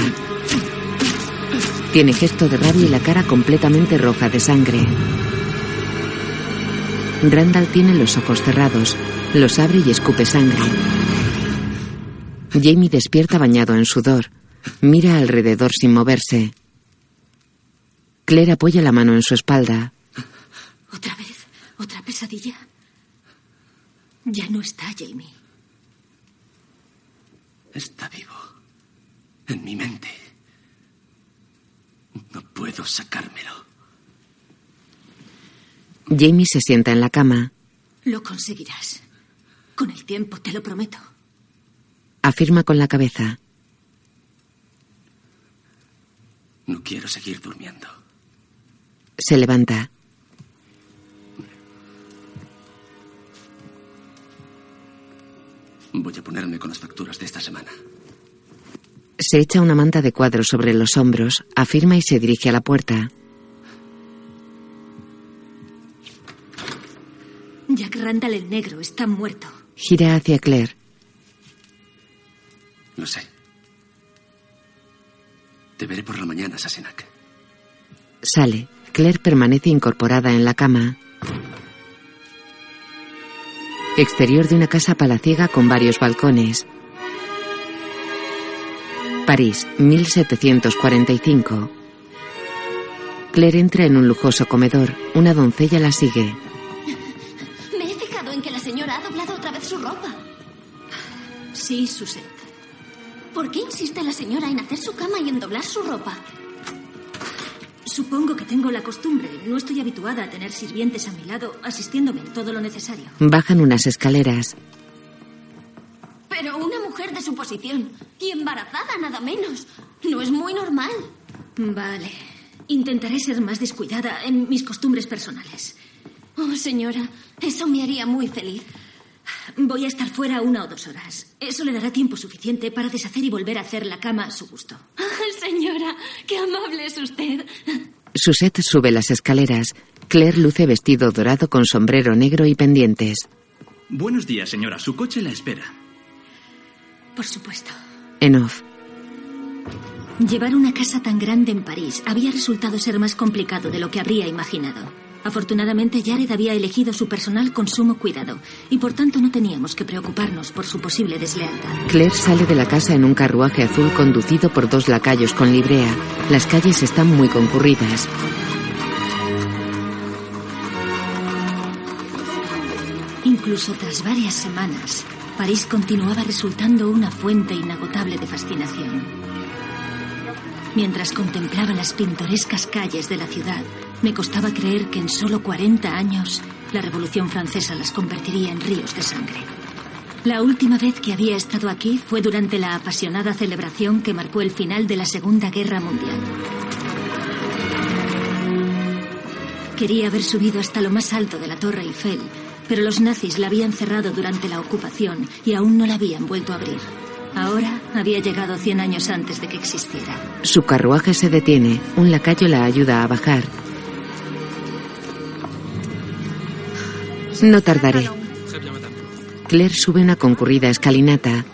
Tiene gesto de rabia y la cara completamente roja de sangre. Randall tiene los ojos cerrados. Los abre y escupe sangre. Jamie despierta bañado en sudor. Mira alrededor sin moverse. Claire apoya la mano en su espalda. ¿Otra vez? ¿Otra pesadilla? Ya no está, Jamie. Está vivo. En mi mente. No puedo sacármelo. Jamie se sienta en la cama. Lo conseguirás. Con el tiempo, te lo prometo. Afirma con la cabeza. No quiero seguir durmiendo. Se levanta. Voy a ponerme con las facturas de esta semana. Se echa una manta de cuadros sobre los hombros, afirma y se dirige a la puerta. Jack Randall el negro está muerto. Gira hacia Claire. Lo sé. Te veré por la mañana, Sassenach. Sale. Claire permanece incorporada en la cama. Exterior de una casa palaciega con varios balcones. París, 1745. Claire entra en un lujoso comedor. Una doncella la sigue. Otra vez su ropa. Sí, Susette. ¿Por qué insiste la señora en hacer su cama y en doblar su ropa? Supongo que tengo la costumbre. No estoy habituada a tener sirvientes a mi lado asistiéndome en todo lo necesario. Bajan unas escaleras. Pero una mujer de su posición y embarazada nada menos. No es muy normal. Vale. Intentaré ser más descuidada en mis costumbres personales. Oh, señora, eso me haría muy feliz. Voy a estar fuera una o dos horas. Eso le dará tiempo suficiente para deshacer y volver a hacer la cama a su gusto. señora, qué amable es usted. Susette sube las escaleras. Claire luce vestido dorado con sombrero negro y pendientes. Buenos días, señora. Su coche la espera. Por supuesto. En off. Llevar una casa tan grande en París había resultado ser más complicado de lo que habría imaginado. Afortunadamente, Jared había elegido su personal con sumo cuidado y por tanto no teníamos que preocuparnos por su posible deslealtad. Claire sale de la casa en un carruaje azul conducido por dos lacayos con librea. Las calles están muy concurridas. Incluso tras varias semanas, París continuaba resultando una fuente inagotable de fascinación. Mientras contemplaba las pintorescas calles de la ciudad, me costaba creer que en solo 40 años la Revolución Francesa las convertiría en ríos de sangre. La última vez que había estado aquí fue durante la apasionada celebración que marcó el final de la Segunda Guerra Mundial. Quería haber subido hasta lo más alto de la Torre Eiffel, pero los nazis la habían cerrado durante la ocupación y aún no la habían vuelto a abrir. Ahora había llegado 100 años antes de que existiera. Su carruaje se detiene. Un lacayo la ayuda a bajar. No tardaré. Claire sube una concurrida escalinata.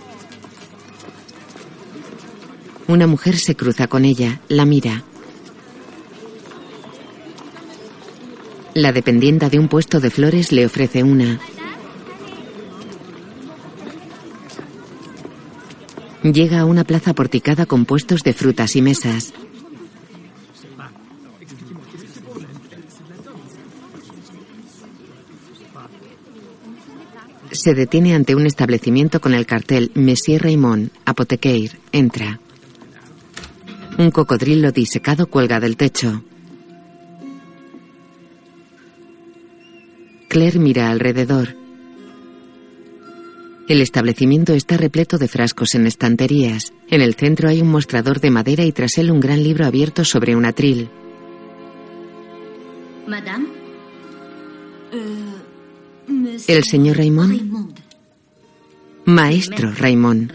Una mujer se cruza con ella, la mira. La dependienta de un puesto de flores le ofrece una. Llega a una plaza porticada con puestos de frutas y mesas. Se detiene ante un establecimiento con el cartel Monsieur Raymond, Apothecaire. Entra. Un cocodrilo disecado cuelga del techo. Claire mira alrededor. El establecimiento está repleto de frascos en estanterías. En el centro hay un mostrador de madera y tras él un gran libro abierto sobre un atril. Madame. El señor Raymond. Maestro Raymond.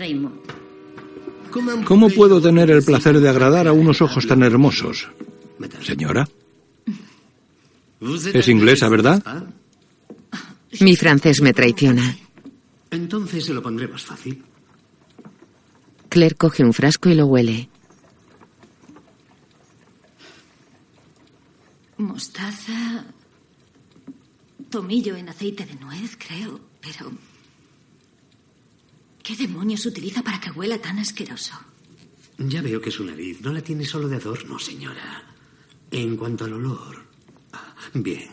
¿Cómo puedo tener el placer de agradar a unos ojos tan hermosos? Señora. Es inglesa, ¿verdad? Mi francés me traiciona. Entonces se lo pondré más fácil. Claire coge un frasco y lo huele. Mostaza. Tomillo en aceite de nuez, creo. Pero. ¿Qué demonios utiliza para que huela tan asqueroso? Ya veo que su nariz no la tiene solo de adorno, señora. En cuanto al olor. ah, Bien,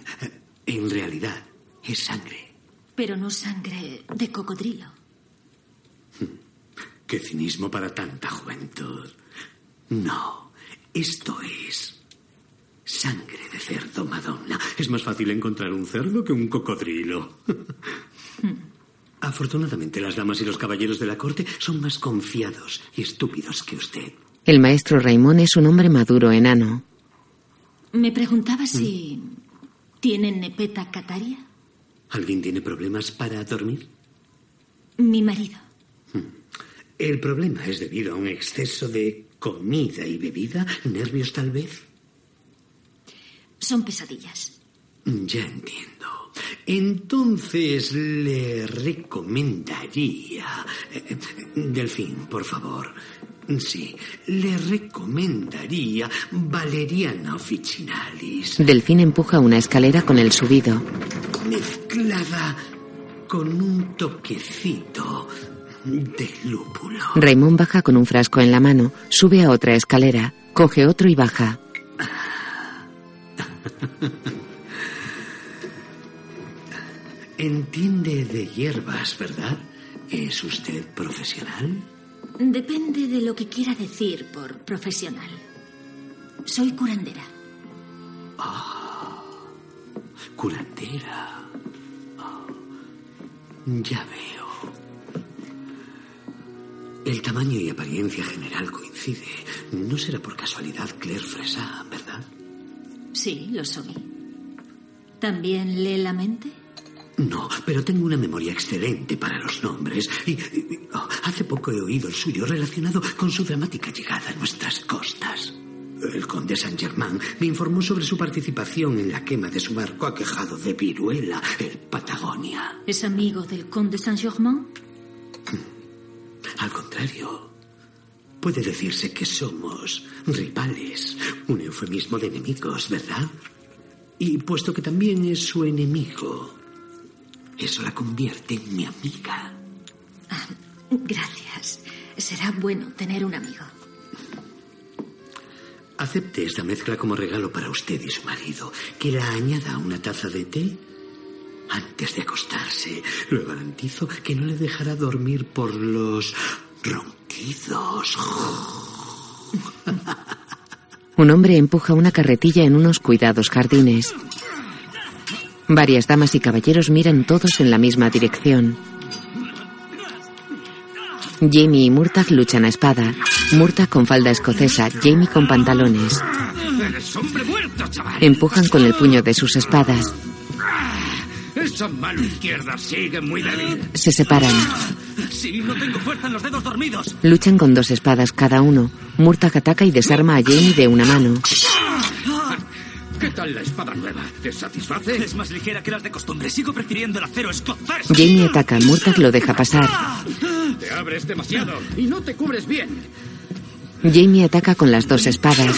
en realidad es sangre. Pero no sangre de cocodrilo. Qué cinismo para tanta juventud. No, esto es sangre de cerdo, Madonna. Es más fácil encontrar un cerdo que un cocodrilo. <laughs> Afortunadamente, las damas y los caballeros de la corte son más confiados y estúpidos que usted. El maestro Raymond es un hombre maduro enano. Me preguntaba si. ¿Tienen nepeta cataria? ¿Alguien tiene problemas para dormir? Mi marido. El problema es debido a un exceso de comida y bebida, nervios tal vez. Son pesadillas. Ya entiendo. Entonces le recomendaría... eh, Delfín, por favor. Sí, le recomendaría Valeriana officinalis, Delfín empuja una escalera con el subido. mezclada con un toquecito de lúpulo. Raymond baja con un frasco en la mano, sube a otra escalera, coge otro y baja. <laughs> Entiende de hierbas, ¿verdad? ¿Es usted profesional? Depende de lo que quiera decir por profesional. Soy curandera. Curandera. Ah, ya veo. El tamaño y apariencia general coincide. No será por casualidad Claire Fresá, ¿verdad? Sí, lo soy. ¿También lee la mente? No, pero tengo una memoria excelente para los nombres. Y, oh, hace poco he oído el suyo relacionado con su dramática llegada a nuestras costas. El conde Saint-Germain me informó sobre su participación en la quema de su barco aquejado de viruela, el Patagonia. ¿Es amigo del conde Saint-Germain? Al contrario. Puede decirse que somos rivales, un eufemismo de enemigos, ¿verdad? Y puesto que también es su enemigo, eso la convierte en mi amiga. Ah, gracias. Será bueno tener un amigo. Acepte esta mezcla como regalo para usted y su marido. Que la añada a una taza de té antes de acostarse. Lo garantizo que no le dejará dormir por los ronquidos. Un hombre empuja una carretilla en unos cuidados jardines. Varias damas y caballeros miran todos en la misma dirección. Jamie y Murtagh luchan a espada. Murtagh con falda escocesa, Jamie con pantalones. Empujan con el puño de sus espadas. Esa mano izquierda sigue muy débil. Se separan. Sí, no tengo fuerza en los dedos dormidos. Luchan con dos espadas cada uno. Murtagh ataca y desarma a Jamie de una mano. ¿Qué tal la espada nueva? ¿Te satisface? Es más ligera que las de costumbre. Sigo prefiriendo el acero escocés. Jamie ataca. Murtagh lo deja pasar. Te abres demasiado y no te cubres bien. Jamie ataca con las dos espadas.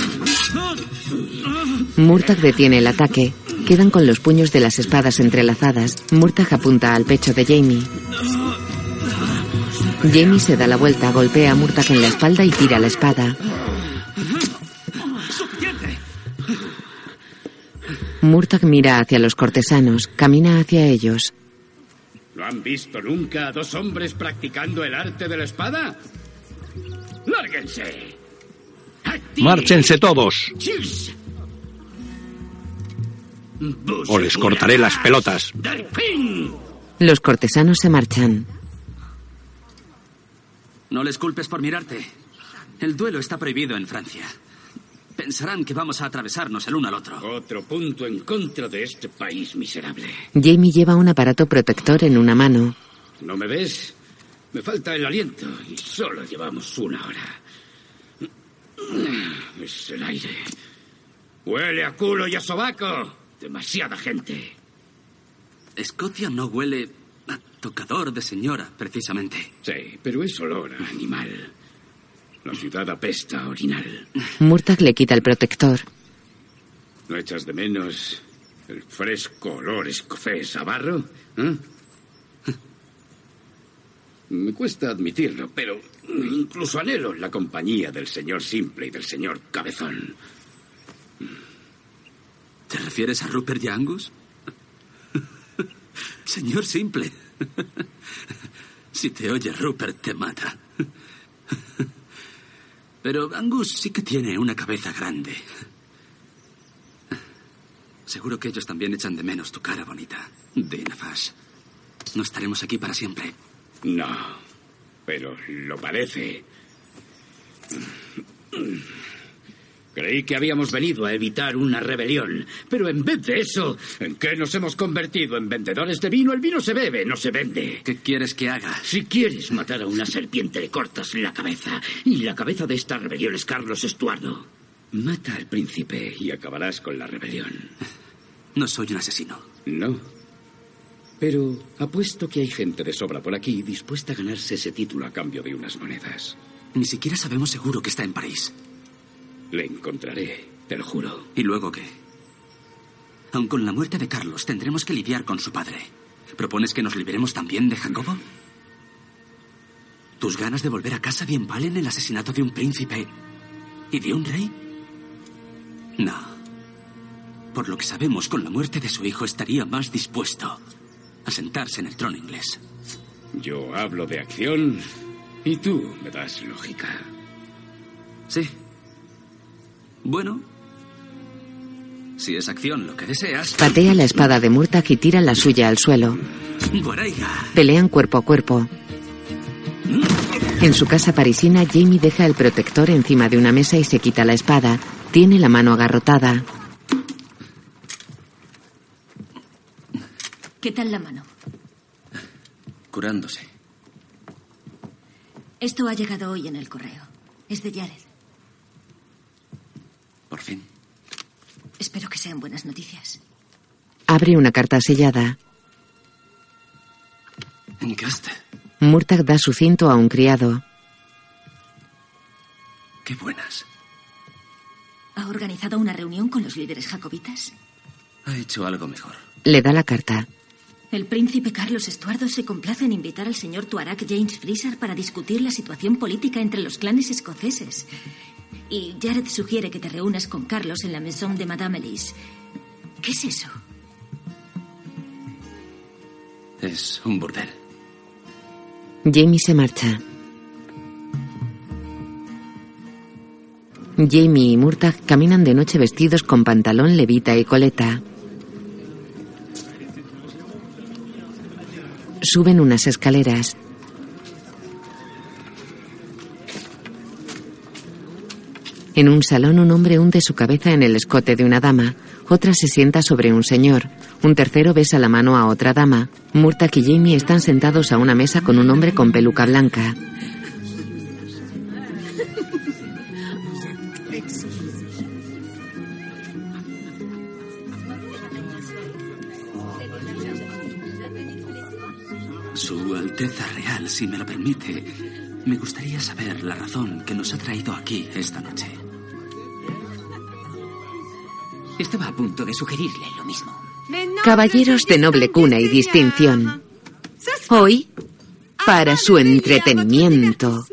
Murtagh detiene el ataque. Quedan con los puños de las espadas entrelazadas. Murtagh apunta al pecho de Jamie. Jamie se da la vuelta, golpea a Murtagh en la espalda y tira la espada. Murtagh mira hacia los cortesanos, camina hacia ellos. ¿No han visto nunca a dos hombres practicando el arte de la espada? ¡Lárguense! ¡Márchense todos! O les cortaré las pelotas. Los cortesanos se marchan. No les culpes por mirarte. El duelo está prohibido en Francia. Pensarán que vamos a atravesarnos el uno al otro. Otro punto en contra de este país miserable. Jamie lleva un aparato protector en una mano. ¿No me ves? Me falta el aliento y solo llevamos una hora. Es el aire. Huele a culo y a sobaco. Demasiada gente. Escocia no huele a tocador de señora, precisamente. Sí, pero es olor a animal. La ciudad apesta a orinal. Murtagh le quita el protector. ¿No echas de menos el fresco olor escocés a barro? ¿Eh? Me cuesta admitirlo, pero incluso anhelo la compañía del señor Simple y del señor Cabezón. ¿Te refieres a Rupert y a Angus? Señor Simple. <laughs> Si te oye Rupert, te mata. <laughs> Pero Angus sí que tiene una cabeza grande. Seguro que ellos también echan de menos tu cara bonita. Dina Fash. No estaremos aquí para siempre. No, pero lo parece. Creí que habíamos venido a evitar una rebelión, pero en vez de eso, ¿en qué nos hemos convertido? ¿En vendedores de vino? El vino se bebe, no se vende. ¿Qué quieres que haga? Si quieres matar a una serpiente, le cortas la cabeza. Y la cabeza de esta rebelión es Carlos Estuardo. Mata al príncipe y acabarás con la rebelión. No soy un asesino. No. Pero apuesto que hay gente de sobra por aquí dispuesta a ganarse ese título a cambio de unas monedas. Ni siquiera sabemos seguro que está en París. Le encontraré, te lo juro. ¿Y luego qué? Aun con la muerte de Carlos, tendremos que lidiar con su padre. ¿Propones que nos liberemos también de Jacobo? ¿Tus ganas de volver a casa bien valen el asesinato de un príncipe y de un rey? No. Por lo que sabemos, con la muerte de su hijo estaría más dispuesto a sentarse en el trono inglés. Yo hablo de acción y tú me das lógica. Sí. Bueno. Si es acción lo que deseas. Patea la espada de Murtagh y tira la suya al suelo. Guaraiga. Pelean cuerpo a cuerpo. En su casa parisina, Jamie deja el protector encima de una mesa y se quita la espada. Tiene la mano agarrotada. ¿Qué tal la mano? Curándose. Esto ha llegado hoy en el correo. Es de Jared por fin. Espero que sean buenas noticias. Abre una carta sellada. ¿En? Murtag da su cinto a un criado. Qué buenas. ¿Ha organizado una reunión con los líderes jacobitas? Ha hecho algo mejor. Le da la carta. El príncipe Carlos Estuardo se complace en invitar al señor Tuarak James Fraser para discutir la situación política entre los clanes escoceses y Jared sugiere que te reúnas con Carlos en la maison de Madame Elise. ¿Qué es eso? Es un burdel. Jamie se marcha. Jamie y Murtagh caminan de noche vestidos con pantalón, levita y coleta. Suben unas escaleras. En un salón un hombre hunde su cabeza en el escote de una dama, otra se sienta sobre un señor, un tercero besa la mano a otra dama. Murtagh y Jamie están sentados a una mesa con un hombre con peluca blanca. Su Alteza Real, si me lo permite, me gustaría saber la razón que nos ha traído aquí esta noche. Estaba a punto de sugerirle lo mismo. Caballeros de noble cuna y distinción. Hoy, para su entretenimiento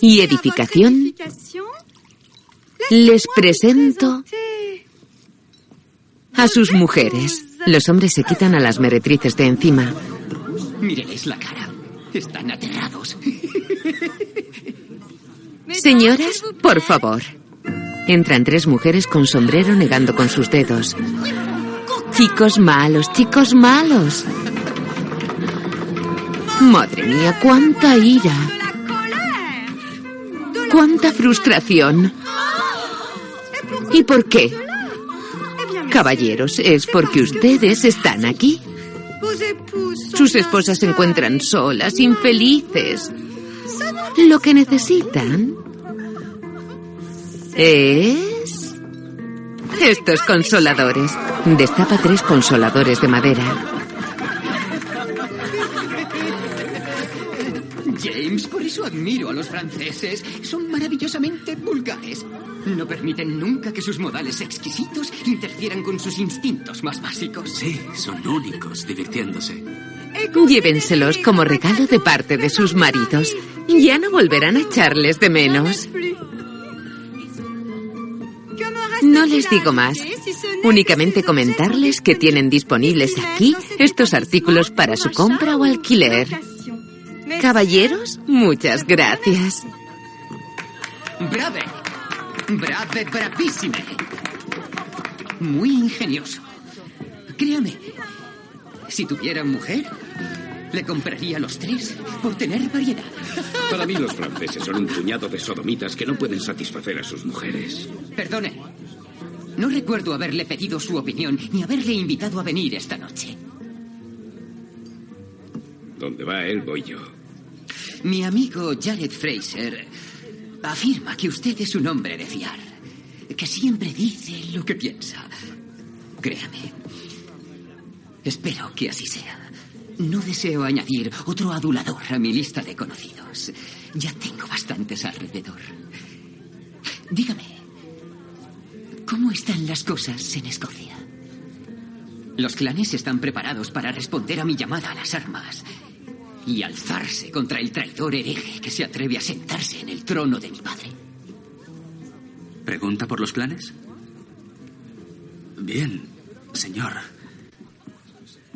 y edificación, les presento a sus mujeres. Los hombres se quitan a las meretrices de encima. Míreles la cara. Están aterrados. Señoras, por favor. Entran tres mujeres con sombrero negando con sus dedos. Chicos malos, chicos malos. Madre mía, cuánta ira. Cuánta frustración. ¿Y por qué? Caballeros, es porque ustedes están aquí. Sus esposas se encuentran solas, infelices. Lo que necesitan es... Estos consoladores. Destapa tres consoladores de madera. James, por eso admiro a los franceses. Son maravillosamente vulgares. No permiten nunca que sus modales exquisitos interfieran con sus instintos más básicos. Sí, son únicos, divirtiéndose. Llévenselos como regalo de parte de sus maridos. Ya no volverán a echarles de menos. No les digo más. Únicamente comentarles que tienen disponibles aquí estos artículos para su compra o alquiler. Caballeros, muchas gracias. Brave. Brave, bravísime. Muy ingenioso. Créame, si tuviera mujer, le compraría los tres por tener variedad. Para mí los franceses son un puñado de sodomitas que no pueden satisfacer a sus mujeres. Perdone. No recuerdo haberle pedido su opinión ni haberle invitado a venir esta noche. Donde va él, voy yo. Mi amigo Jared Fraser afirma que usted es un hombre de fiar, que siempre dice lo que piensa. Créame. Espero que así sea. No deseo añadir otro adulador a mi lista de conocidos. Ya tengo bastantes alrededor. Dígame, ¿cómo están las cosas en Escocia? Los clanes están preparados para responder a mi llamada a las armas y alzarse contra el traidor hereje que se atreve a sentarse en el trono de mi padre. ¿Pregunta por los clanes? Bien, señor.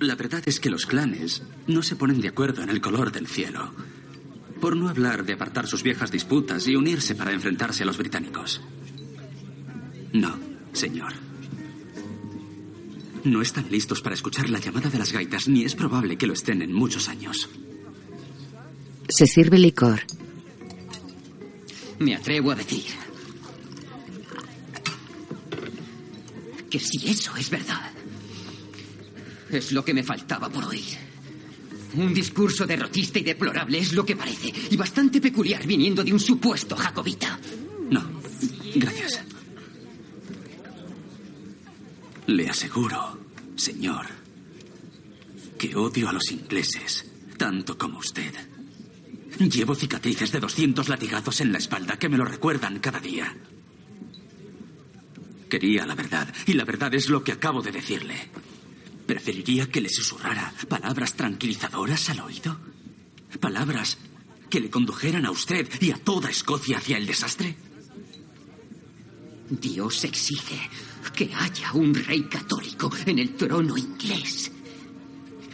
La verdad es que los clanes no se ponen de acuerdo en el color del cielo. Por no hablar de apartar sus viejas disputas y unirse para enfrentarse a los británicos. No, señor. No están listos para escuchar la llamada de las gaitas, ni es probable que lo estén en muchos años. Se sirve licor. Me atrevo a decir que si eso es verdad, es lo que me faltaba por oír. Un discurso derrotista y deplorable es lo que parece, y bastante peculiar viniendo de un supuesto jacobita. No, gracias. Le aseguro, señor, que odio a los ingleses tanto como usted. Llevo cicatrices de 200 latigazos en la espalda que me lo recuerdan cada día. Quería la verdad, y la verdad es lo que acabo de decirle. ¿Preferiría que le susurrara palabras tranquilizadoras al oído? ¿Palabras que le condujeran a usted y a toda Escocia hacia el desastre? Dios exige que haya un rey católico en el trono inglés.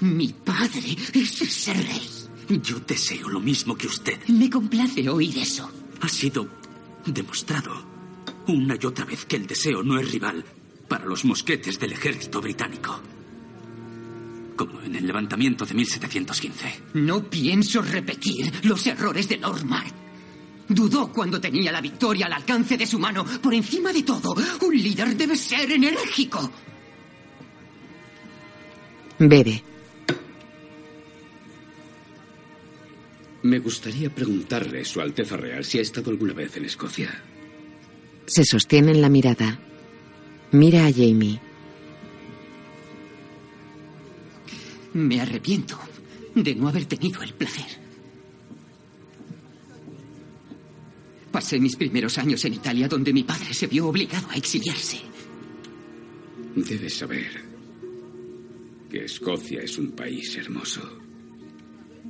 Mi padre es ese rey. Yo deseo lo mismo que usted. Me complace oír eso. Ha sido demostrado una y otra vez que el deseo no es rival para los mosquetes del ejército británico. Como en el levantamiento de 1715. No pienso repetir los errores de Normand. Dudó cuando tenía la victoria al alcance de su mano. Por encima de todo, un líder debe ser enérgico. Bebe. Me gustaría preguntarle, Su Alteza Real, si ha estado alguna vez en Escocia. Se sostienen la mirada. Mira a Jamie. Me arrepiento de no haber tenido el placer. Pasé mis primeros años en Italia donde mi padre se vio obligado a exiliarse. Debes saber que Escocia es un país hermoso.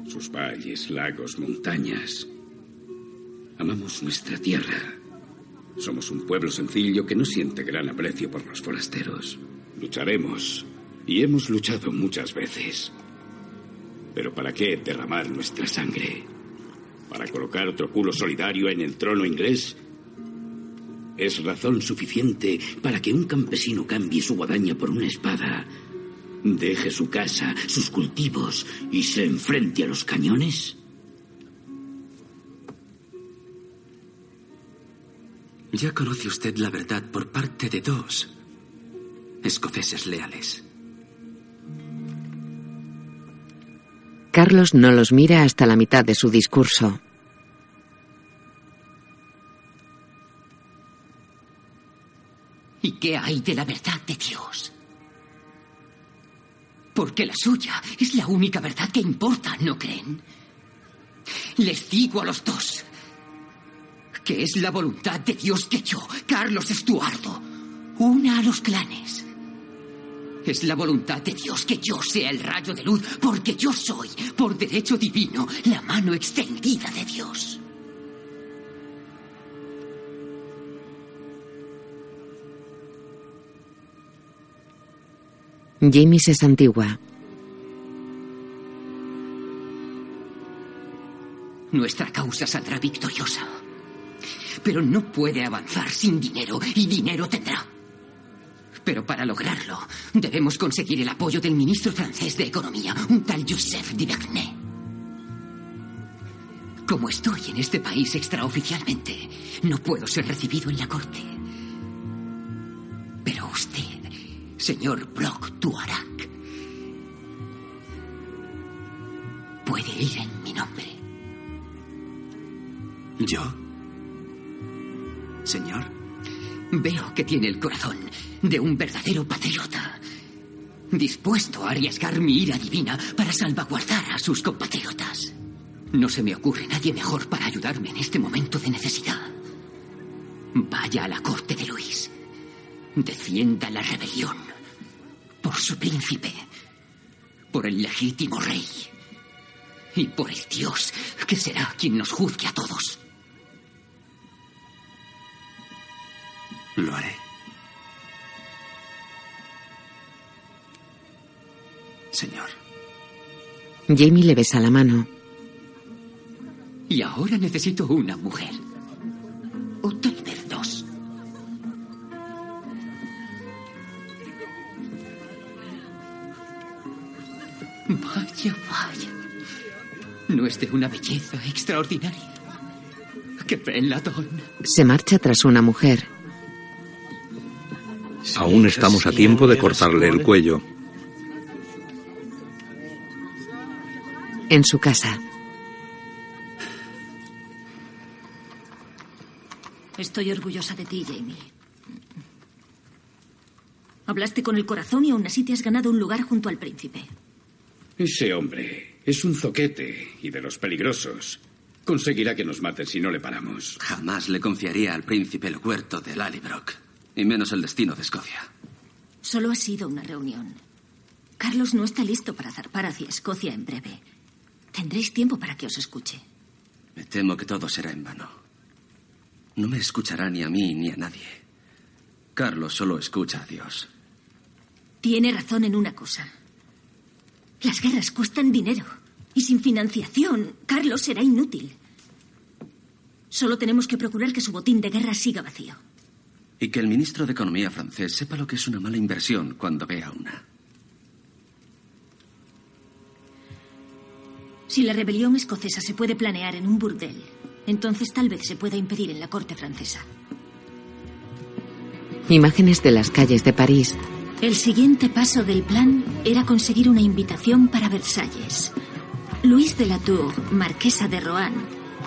Sus valles, lagos, montañas. Amamos nuestra tierra. Somos un pueblo sencillo que no siente gran aprecio por los forasteros. Lucharemos y hemos luchado muchas veces. Pero ¿para qué derramar nuestra sangre? ¿Para colocar otro culo solidario en el trono inglés? Es razón suficiente para que un campesino cambie su guadaña por una espada, deje su casa, sus cultivos y se enfrente a los cañones. Ya conoce usted la verdad por parte de dos escoceses leales. Carlos no los mira hasta la mitad de su discurso. ¿Y qué hay de la verdad de Dios? Porque la suya es la única verdad que importa, ¿no creen? Les digo a los dos que es la voluntad de Dios que yo, Carlos Estuardo, una a los clanes. Es la voluntad de Dios que yo sea el rayo de luz, porque yo soy, por derecho divino, la mano extendida de Dios. Jamie se santigua. Nuestra causa saldrá victoriosa. Pero no puede avanzar sin dinero y dinero tendrá. Pero para lograrlo, debemos conseguir el apoyo del ministro francés de Economía, un tal Joseph Divernay. Como estoy en este país extraoficialmente, no puedo ser recibido en la corte. Pero usted, señor Brock Tuarak, puede ir en mi nombre. ¿Yo? Señor. Veo que tiene el corazón de un verdadero patriota, dispuesto a arriesgar mi ira divina para salvaguardar a sus compatriotas. No se me ocurre nadie mejor para ayudarme en este momento de necesidad. Vaya a la corte de Luis. Defienda la rebelión. Por su príncipe. Por el legítimo rey. Y por el Dios que será quien nos juzgue a todos. Lo haré. Señor. Jamie le besa la mano. Y ahora necesito una mujer. O tal vez dos. Vaya, vaya. No es de una belleza extraordinaria. ¡Qué peladón! Se marcha tras una mujer. Aún estamos a tiempo de cortarle el cuello. En su casa. Estoy orgullosa de ti, Jamie. Hablaste con el corazón y aún así te has ganado un lugar junto al príncipe. Ese hombre es un zoquete y de los peligrosos. Conseguirá que nos maten si no le paramos. Jamás le confiaría al príncipe el huerto de Lallybrook. Y menos el destino de Escocia. Solo ha sido una reunión. Carlos no está listo para zarpar hacia Escocia en breve. Tendréis tiempo para que os escuche. Me temo que todo será en vano. No me escuchará ni a mí ni a nadie. Carlos solo escucha a Dios. Tiene razón en una cosa. Las guerras cuestan dinero. Y sin financiación, Carlos será inútil. Solo tenemos que procurar que su botín de guerra siga vacío. Y que el ministro de Economía francés sepa lo que es una mala inversión cuando vea una. Si la rebelión escocesa se puede planear en un burdel, entonces tal vez se pueda impedir en la corte francesa. Imágenes de las calles de París. El siguiente paso del plan era conseguir una invitación para Versalles. Louise de la Tour, marquesa de Rohan,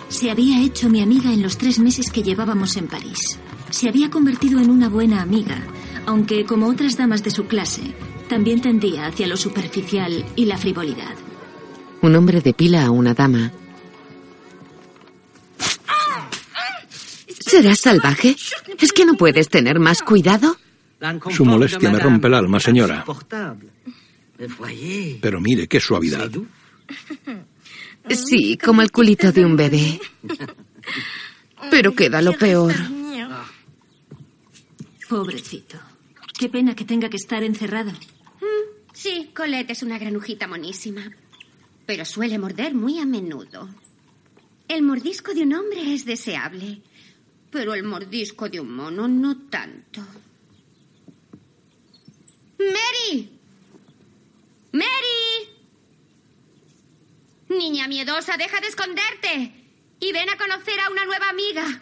se había hecho mi amiga en los tres meses que llevábamos en París. Se había convertido en una buena amiga, aunque como otras damas de su clase, también tendía hacia lo superficial y la frivolidad. Un hombre depila a una dama. ¿Serás salvaje? ¿Es que no puedes tener más cuidado? Su molestia me rompe el alma, señora. Pero mire qué suavidad. Sí, como el culito de un bebé. Pero queda lo peor. Pobrecito. Qué pena que tenga que estar encerrado. Sí, Colette es una granujita monísima. Pero suele morder muy a menudo. El mordisco de un hombre es deseable, pero el mordisco de un mono no tanto. ¡Mary! ¡Mary! Niña miedosa, deja de esconderte. Y ven a conocer a una nueva amiga.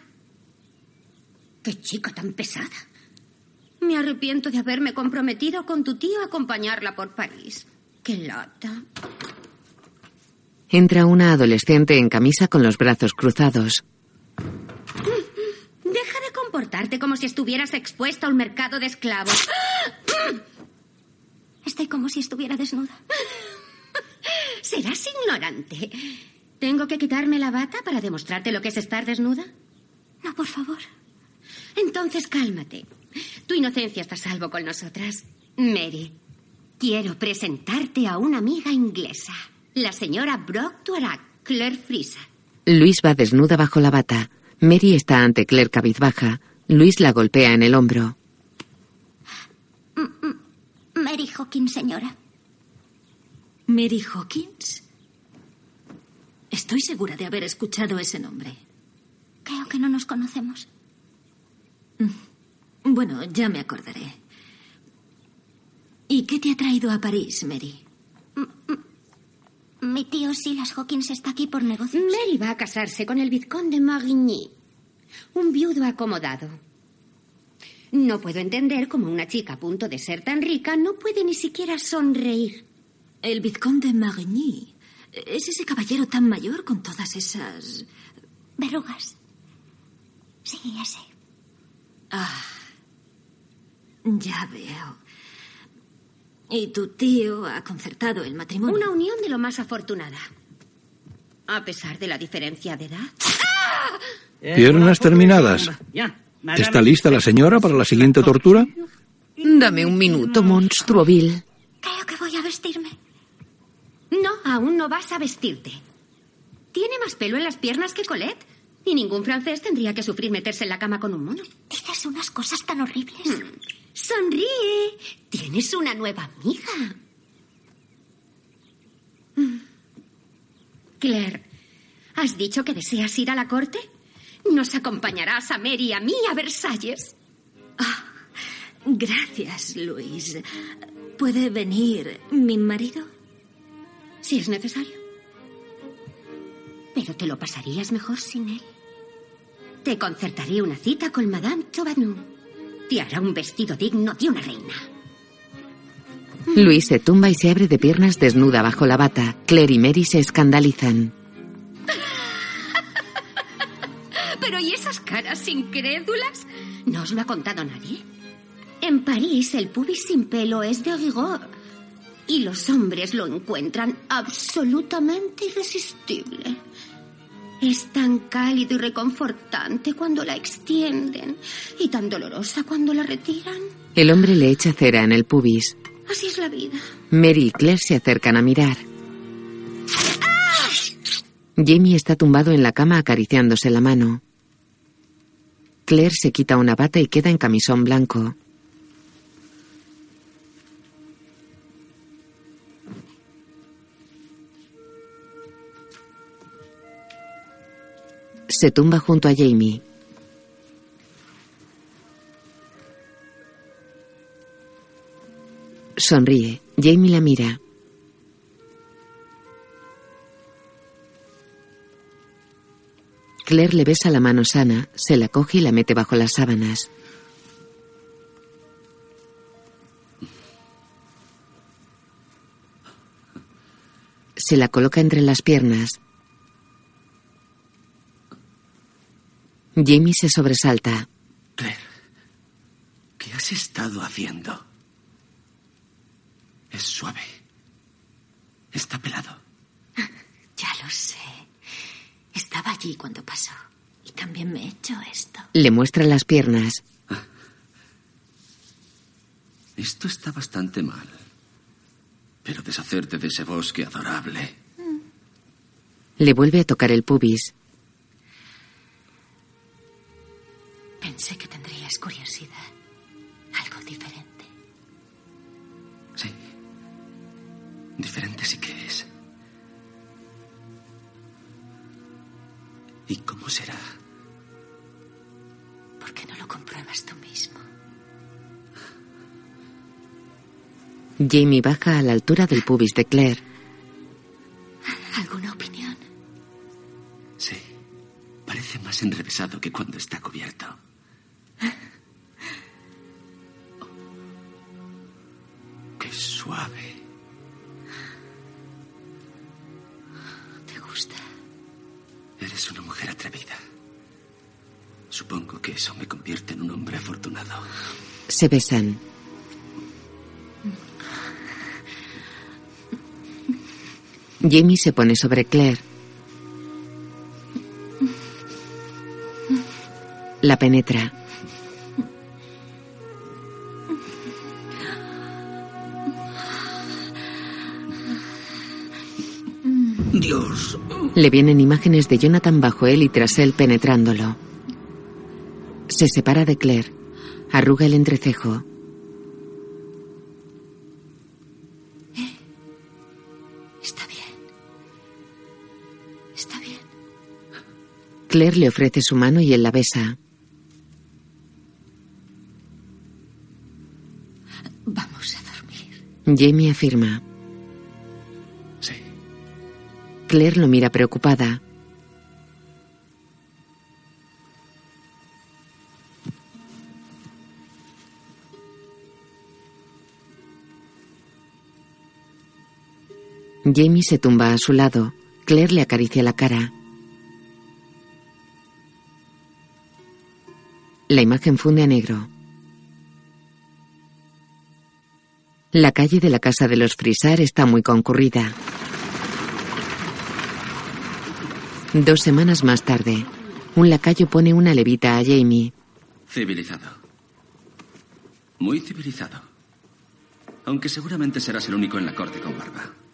¡Qué chica tan pesada! Me arrepiento de haberme comprometido con tu tío a acompañarla por París. ¡Qué lata! Entra una adolescente en camisa con los brazos cruzados. Deja de comportarte como si estuvieras expuesta a un mercado de esclavos. Estoy como si estuviera desnuda. Serás ignorante. ¿Tengo que quitarme la bata para demostrarte lo que es estar desnuda? No, por favor. Entonces cálmate. Tu inocencia está a salvo con nosotras. Mary, quiero presentarte a una amiga inglesa. La señora Brock Tuarac, Claire Frisa. Luis va desnuda bajo la bata. Mary está ante Claire cabizbaja. Luis la golpea en el hombro. Mary Hawkins, señora. ¿Mary Hawkins? Estoy segura de haber escuchado ese nombre. Creo que no nos conocemos. Bueno, ya me acordaré. ¿Y qué te ha traído a París, Mary? Mi tío Silas Hawkins está aquí por negocios. Mary va a casarse con el vizconde Marigny, un viudo acomodado. No puedo entender cómo una chica a punto de ser tan rica no puede ni siquiera sonreír. El vizconde Marigny. ¿Es ese caballero tan mayor con todas esas... verrugas? Sí, ese. Ah. Ya veo. Y tu tío ha concertado el matrimonio. Una unión de lo más afortunada. A pesar de la diferencia de edad. Piernas terminadas. ¿Está lista la señora para la siguiente tortura? Dame un minuto, monstruo vil. Creo que voy a vestirme. No, aún no vas a vestirte. Tiene más pelo en las piernas que Colette. Y ningún francés tendría que sufrir meterse en la cama con un mono. Dices unas cosas tan horribles. Hmm. Sonríe. Tienes una nueva amiga. Hmm. Claire, ¿has dicho que deseas ir a la corte? ¿Nos acompañarás a Mary y a mí a Versalles? Ah, gracias, Luis. ¿Puede venir mi marido? Si es necesario. Pero te lo pasarías mejor sin él. Te concertaré una cita con Madame Chauvanou. Te hará un vestido digno de una reina. Luis se tumba y se abre de piernas desnuda bajo la bata. Claire y Mary se escandalizan. <laughs> Pero ¿y esas caras incrédulas? ¿No os lo ha contado nadie? En París el pubis sin pelo es de rigor. Y los hombres lo encuentran absolutamente irresistible. Es tan cálido y reconfortante cuando la extienden y tan dolorosa cuando la retiran. El hombre le echa cera en el pubis. Así es la vida. Mary y Claire se acercan a mirar. Jamie está tumbado en la cama acariciándose la mano. Claire se quita una bata y queda en camisón blanco. Se tumba junto a Jamie. Sonríe. Jamie la mira. Claire le besa la mano sana, se la coge y la mete bajo las sábanas. Se la coloca entre las piernas. Jamie se sobresalta. Claire, ¿qué has estado haciendo? Es suave. Está pelado. <laughs> Ya lo sé. Estaba allí cuando pasó. Y también me he hecho esto. Le muestra las piernas. <laughs> Esto está bastante mal. Pero deshacerte de ese bosque adorable. Le vuelve a tocar el pubis. Pensé que tendrías curiosidad. Algo diferente. Sí. Diferente sí que es. ¿Y cómo será? ¿Por qué no lo compruebas tú mismo? Jamie baja a la altura del pubis de Claire. ¿Alguna opinión? Sí. Parece más enrevesado que cuando está cubierto. Se besan. Jamie se pone sobre Claire. La penetra. Dios. Le vienen imágenes de Jonathan bajo él y tras él penetrándolo. Se separa de Claire. Arruga el entrecejo. Está bien. Está bien. Claire le ofrece su mano y él la besa. Vamos a dormir. Jamie afirma. Sí. Claire lo mira preocupada. Jamie se tumba a su lado. Claire le acaricia la cara. La imagen funde a negro. La calle de la casa de los Frisar está muy concurrida. Dos semanas más tarde, un lacayo pone una levita a Jamie. Civilizado. Muy civilizado. Aunque seguramente serás el único en la corte con barba.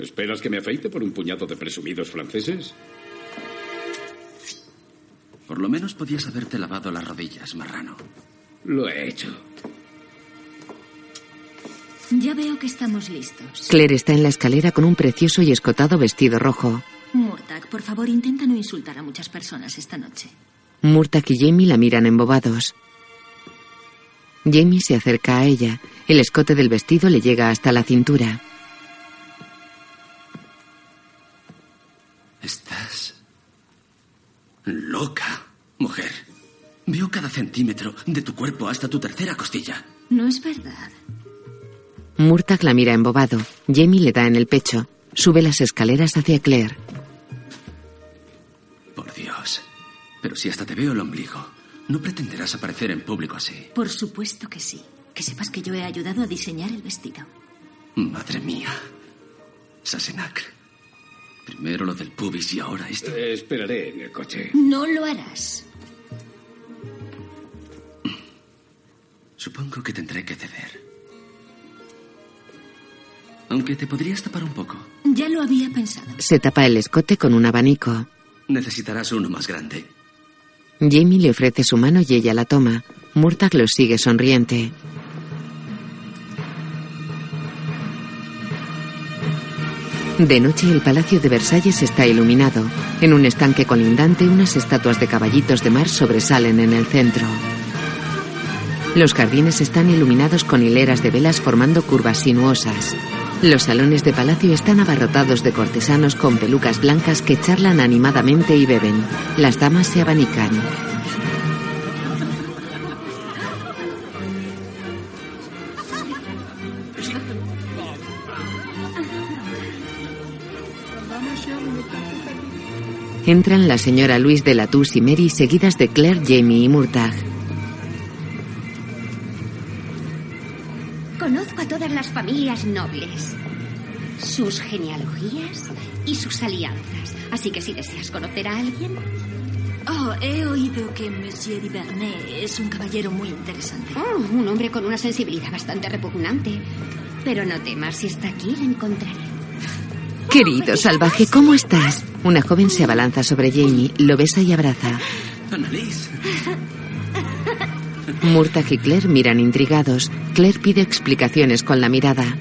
¿Esperas que me afeite por un puñado de presumidos franceses? Por lo menos podías haberte lavado las rodillas, marrano. Lo he hecho. Ya veo que estamos listos. Claire está en la escalera con un precioso y escotado vestido rojo. Murtag, por favor, intenta no insultar a muchas personas esta noche. Murtag y Jamie la miran embobados. Jamie se acerca a ella. El escote del vestido le llega hasta la cintura. Estás loca, mujer. Veo cada centímetro de tu cuerpo hasta tu tercera costilla. No es verdad. Murtag la mira embobado. Jamie le da en el pecho. Sube las escaleras hacia Claire. Por Dios. Pero si hasta te veo el ombligo, no pretenderás aparecer en público así. Por supuesto que sí. Que sepas que yo he ayudado a diseñar el vestido. Madre mía. Sassenacre. Primero lo del pubis y ahora esto. Eh, esperaré en el coche. No lo harás. Supongo que tendré que ceder. Aunque te podrías tapar un poco. Ya lo había pensado. Se tapa el escote con un abanico. Necesitarás uno más grande. Jamie le ofrece su mano y ella la toma. Murtagh lo sigue sonriente. De noche el palacio de Versalles está iluminado. En un estanque colindante unas estatuas de caballitos de mar sobresalen en el centro. Los jardines están iluminados con hileras de velas formando curvas sinuosas. Los salones de palacio están abarrotados de cortesanos con pelucas blancas que charlan animadamente y beben. Las damas se abanican. Entran la señora Luis de Latouche y Mary seguidas de Claire, Jamie y Murtagh. Conozco a todas las familias nobles, sus genealogías y sus alianzas. Así que si deseas conocer a alguien, Oh, he oído que Monsieur Duvernet es un caballero muy interesante. oh, un hombre con una sensibilidad bastante repugnante. Pero no temas, si está aquí, la encontraré. Querido salvaje, ¿cómo estás? Una joven se abalanza sobre Jamie, lo besa y abraza. Annalise. Murtagh y Claire miran intrigados. Claire pide explicaciones con la mirada.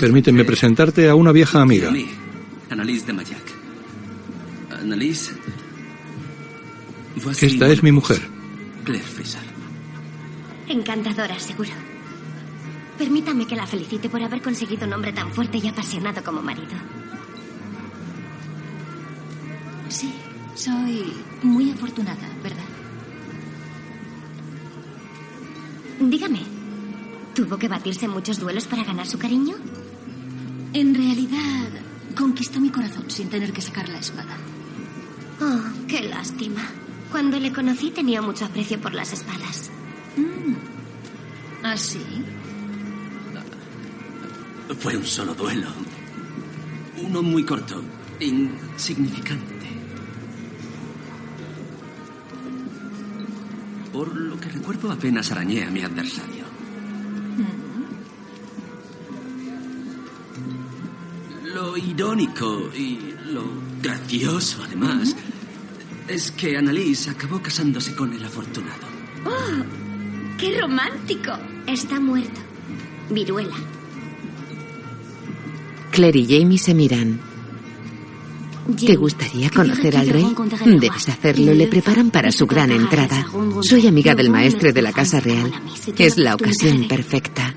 Permíteme presentarte a una vieja amiga. Annalise de Mayac. Annalise. Esta es mi mujer. Claire Fraser. Encantadora, seguro. Permítame que la felicite por haber conseguido un hombre tan fuerte y apasionado como marido. Sí, soy muy afortunada, ¿verdad? Dígame, ¿tuvo que batirse muchos duelos para ganar su cariño? En realidad, conquistó mi corazón sin tener que sacar la espada. Oh, qué lástima. Cuando le conocí tenía mucho aprecio por las espadas. ¿Ah, sí? Fue un solo duelo. Uno muy corto, insignificante. Por lo que recuerdo, apenas arañé a mi adversario. Lo irónico y lo gracioso, además, es que Annalise acabó casándose con el afortunado. ¡Oh! ¡Qué romántico! Está muerto. Viruela. Claire y Jamie se miran. ¿Te gustaría conocer al rey? Debes hacerlo. Le preparan para su gran entrada. Soy amiga del maestre de la Casa Real. Es la ocasión perfecta.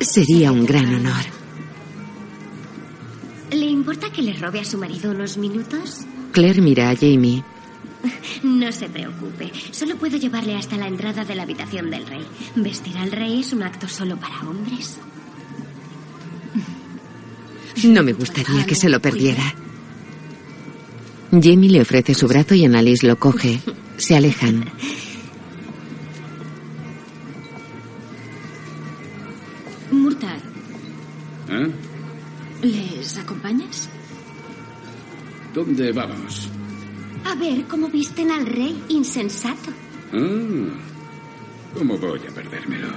Sería un gran honor. ¿Le importa que le robe a su marido unos minutos? Claire mira a Jamie. No se preocupe. Solo puedo llevarle hasta la entrada de la habitación del rey. Vestir al rey es un acto solo para hombres. No me gustaría que se lo perdiera. Jamie le ofrece su brazo y Annalise lo coge. Se alejan. Murtagh, ¿Eh? ¿les acompañas? ¿Dónde vamos? A ver cómo visten al rey, insensato. Ah, ¿Cómo voy a perdérmelo?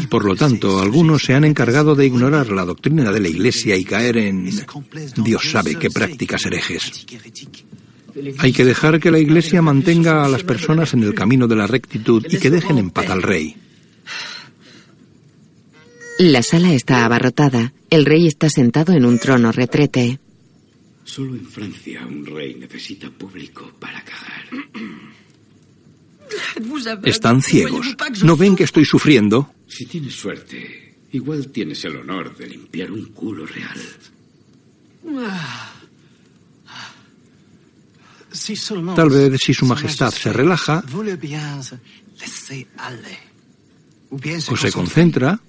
Y por lo tanto, algunos se han encargado de ignorar la doctrina de la Iglesia y caer en Dios sabe qué prácticas herejes. Hay que dejar que la Iglesia mantenga a las personas en el camino de la rectitud y que dejen en paz al rey. La sala está abarrotada. El rey está sentado en un trono retrete. Solo en Francia un rey necesita público para cagar. Están ciegos. ¿No ven que estoy sufriendo? Si tienes suerte, igual tienes el honor de limpiar un culo real. Tal vez si su majestad se relaja o se concentra,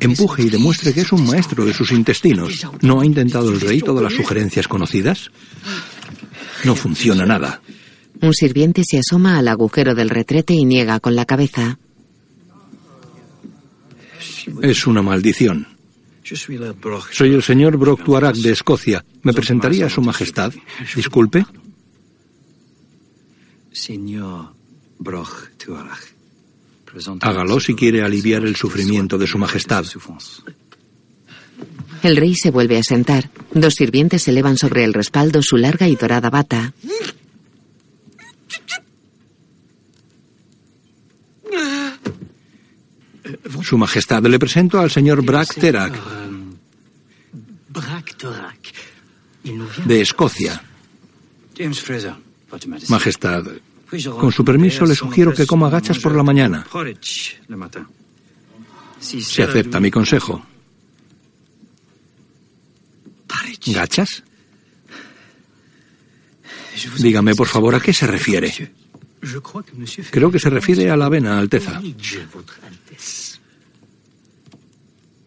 empuje y demuestre que es un maestro de sus intestinos. ¿No ha intentado el rey todas las sugerencias conocidas? No funciona nada. Un sirviente se asoma al agujero del retrete y niega con la cabeza. Es una maldición. Soy el señor Brock de Escocia. ¿Me presentaría a su majestad? Disculpe. Hágalo si quiere aliviar el sufrimiento de su majestad. El rey se vuelve a sentar. Dos sirvientes elevan sobre el respaldo su larga y dorada bata. Su Majestad, le presento al señor Brack Terak. De Escocia. Majestad, con su permiso le sugiero que coma gachas por la mañana. Se acepta mi consejo. ¿Gachas? Dígame, por favor, ¿a qué se refiere? Creo que se refiere a la avena, Alteza.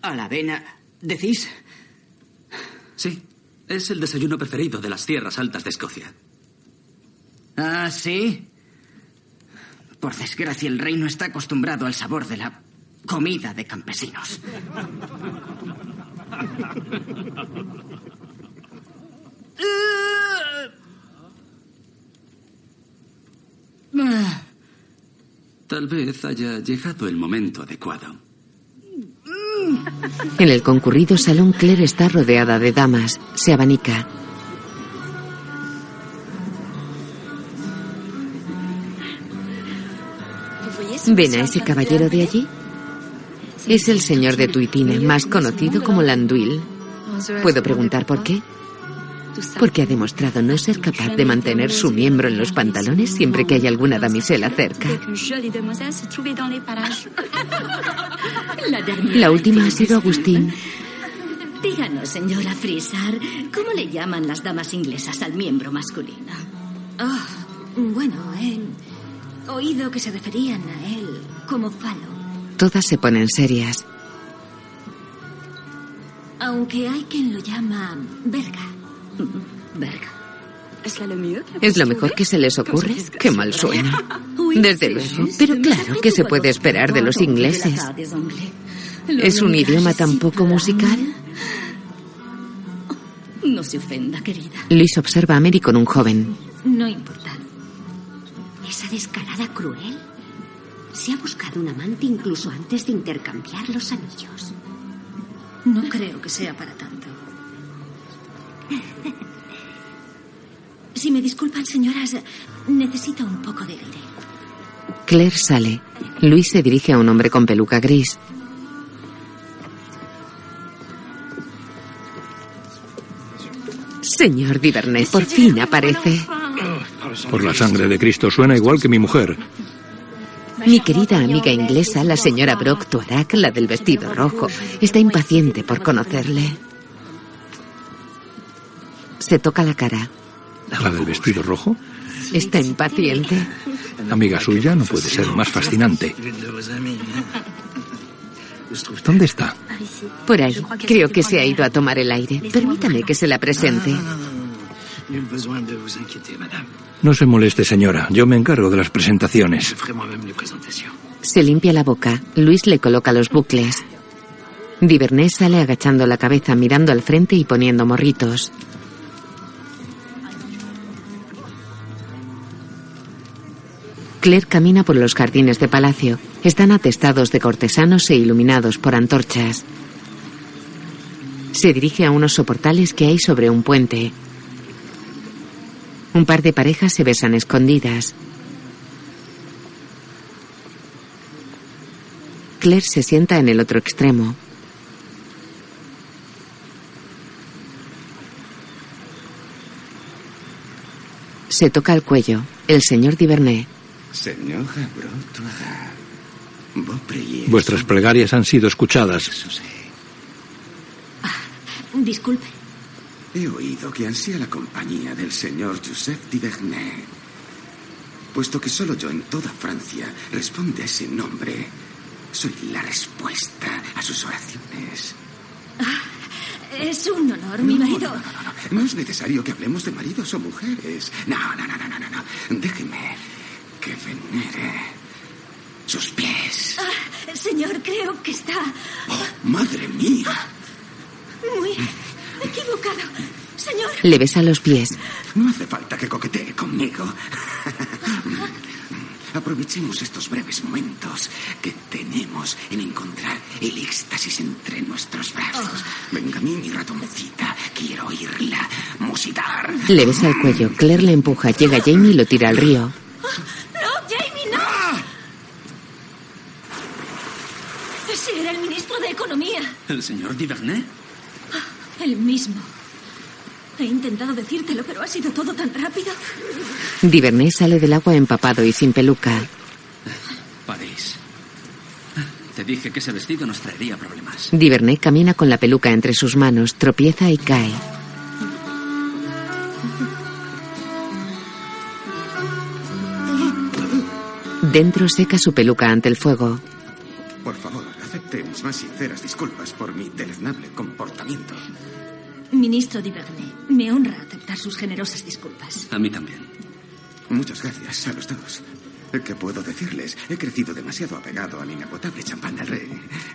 ¿A la avena? ¿Decís? Sí, es el desayuno preferido de las tierras altas de Escocia. Ah, sí. Por desgracia, el rey no está acostumbrado al sabor de la comida de campesinos. Tal vez haya llegado el momento adecuado. En el concurrido salón, Claire está rodeada de damas. Se abanica. ¿Ven a ese caballero de allí? Es el señor de Tuitina, más conocido como Landuil. ¿Puedo preguntar por qué? Porque ha demostrado no ser capaz de mantener su miembro en los pantalones siempre que hay alguna damisela cerca. <laughs> La última ha sido Agustín. Díganos, señora Frisar, ¿cómo le llaman las damas inglesas al miembro masculino? Ah, bueno, he oído que se referían a él como falo. Todas se ponen serias. Aunque hay quien lo llama verga. <laughs> Verga. ¿Es lo mejor que se les ocurre? Qué mal suena. <laughs> Desde luego. Pero claro, ¿qué se puede esperar de los ingleses? ¿Es un idioma tan poco musical? No se ofenda, querida. Luis observa a Mary con un joven. No importa. Esa descarada cruel se ha buscado un amante incluso antes de intercambiar los anillos. No creo que sea para tanto. <laughs> Si me disculpan, señoras, necesito un poco de aire. Claire sale. Luis se dirige a un hombre con peluca gris. Señor Divernay, por fin aparece. Por la sangre de Cristo, suena igual que mi mujer. Mi querida amiga inglesa, la señora Brock Tuarak, la del vestido rojo, está impaciente por conocerle. Se toca la cara. ¿La del vestido rojo? Está impaciente. Amiga suya no puede ser más fascinante. ¿Dónde está? Por ahí. Creo que se ha ido a tomar el aire. Permítame que se la presente. No se moleste, señora. Yo me encargo de las presentaciones. Se limpia la boca. Luis le coloca los bucles. Divernés sale agachando la cabeza, mirando al frente y poniendo morritos. Claire camina por los jardines de palacio. Están atestados de cortesanos e iluminados por antorchas. Se dirige a unos soportales que hay sobre un puente. Un par de parejas se besan escondidas. Claire se sienta en el otro extremo. Se toca el cuello. El señor Divernay. Señora Vuestras plegarias han sido escuchadas. Disculpe. He oído que ansía la compañía del señor Joseph Divernay. Puesto que solo yo en toda Francia responde a ese nombre, soy la respuesta a sus oraciones. Ah, Es un honor, mi marido. No, no, no, no, es necesario que hablemos de maridos o mujeres. No, no, no, no, no, no. no. Déjeme que venere sus pies. Ah, señor, creo que está. Oh, madre mía. Muy equivocado. Señor. Le besa los pies. No hace falta que coquetee conmigo. <laughs> Aprovechemos estos breves momentos que tenemos en encontrar el éxtasis entre nuestros brazos. Venga a mí, mi ratoncita. Quiero oírla musitar. Le besa el cuello. Claire le empuja. Llega Jamie y lo tira al río. ¡No, Jamie, no! Ese era el ministro de Economía. ¿El señor Divernay? El mismo. He intentado decírtelo, pero ha sido todo tan rápido. Divernay sale del agua empapado y sin peluca. París. Te dije que ese vestido nos traería problemas. Divernay camina con la peluca entre sus manos, tropieza y cae. Dentro seca su peluca ante el fuego. Mis más sinceras disculpas por mi deleznable comportamiento. Ministro Divernay, me honra aceptar sus generosas disculpas. A mí también. Muchas gracias a los dos. ¿Qué puedo decirles? He crecido demasiado apegado al inagotable champán del rey.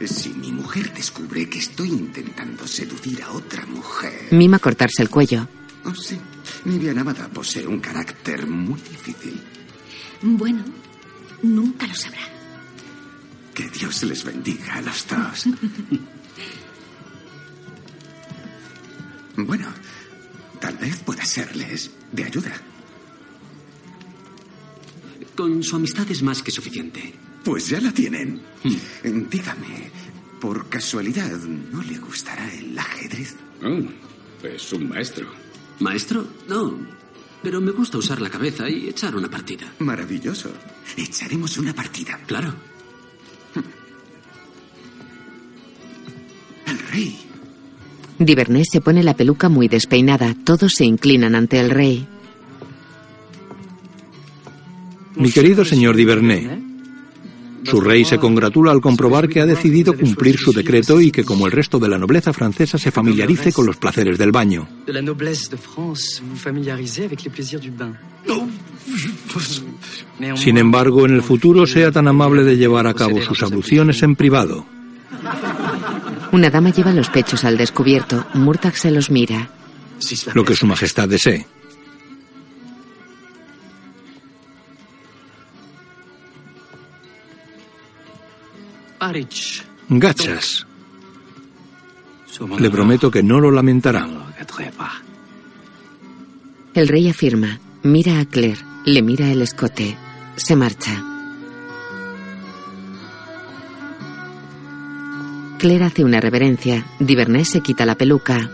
Si mi mujer descubre que estoy intentando seducir a otra mujer... Mima cortarse el cuello. Oh, sí. Mi bien amada posee un carácter muy difícil. Bueno, nunca lo sabrá. Que Dios les bendiga a los dos. <laughs> bueno, tal vez pueda serles de ayuda. Con su amistad es más que suficiente. Pues ya la tienen. Dígame, por casualidad, ¿no le gustará el ajedrez? Oh, es un maestro. ¿Maestro? No. Pero me gusta usar la cabeza y echar una partida. Maravilloso. Echaremos una partida. Claro. El rey. Divernay se pone la peluca muy despeinada. Todos se inclinan ante el rey. Mi querido señor Divernay, su rey se congratula al comprobar que ha decidido cumplir su decreto y que, como el resto de la nobleza francesa, se familiarice con los placeres del baño. Sin embargo, en el futuro sea tan amable de llevar a cabo sus abluciones en privado. Una dama lleva los pechos al descubierto. Murtag se los mira. Lo que su majestad desee. Gachas. Le prometo que no lo lamentará. El rey afirma. Mira a Claire. Le mira el escote. Se marcha. Claire hace una reverencia. Divernay se quita la peluca.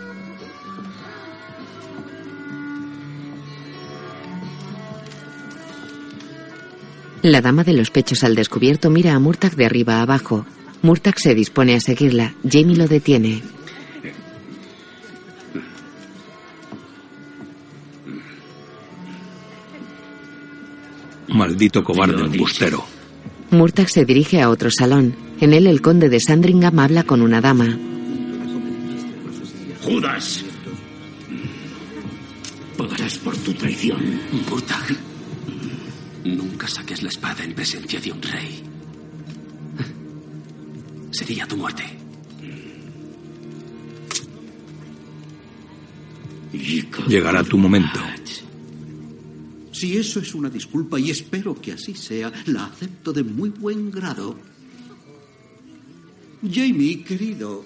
La dama de los pechos al descubierto mira a Murtag de arriba a abajo. Murtag se dispone a seguirla. Jamie lo detiene. Maldito cobarde embustero. Murtag se dirige a otro salón. En él el conde de Sandringham habla con una dama. Judas. Pagarás por tu traición. Murtag. Nunca saques la espada en presencia de un rey. Sería tu muerte. Llegará tu momento. Si eso es una disculpa y espero que así sea, la acepto de muy buen grado. Jamie, querido,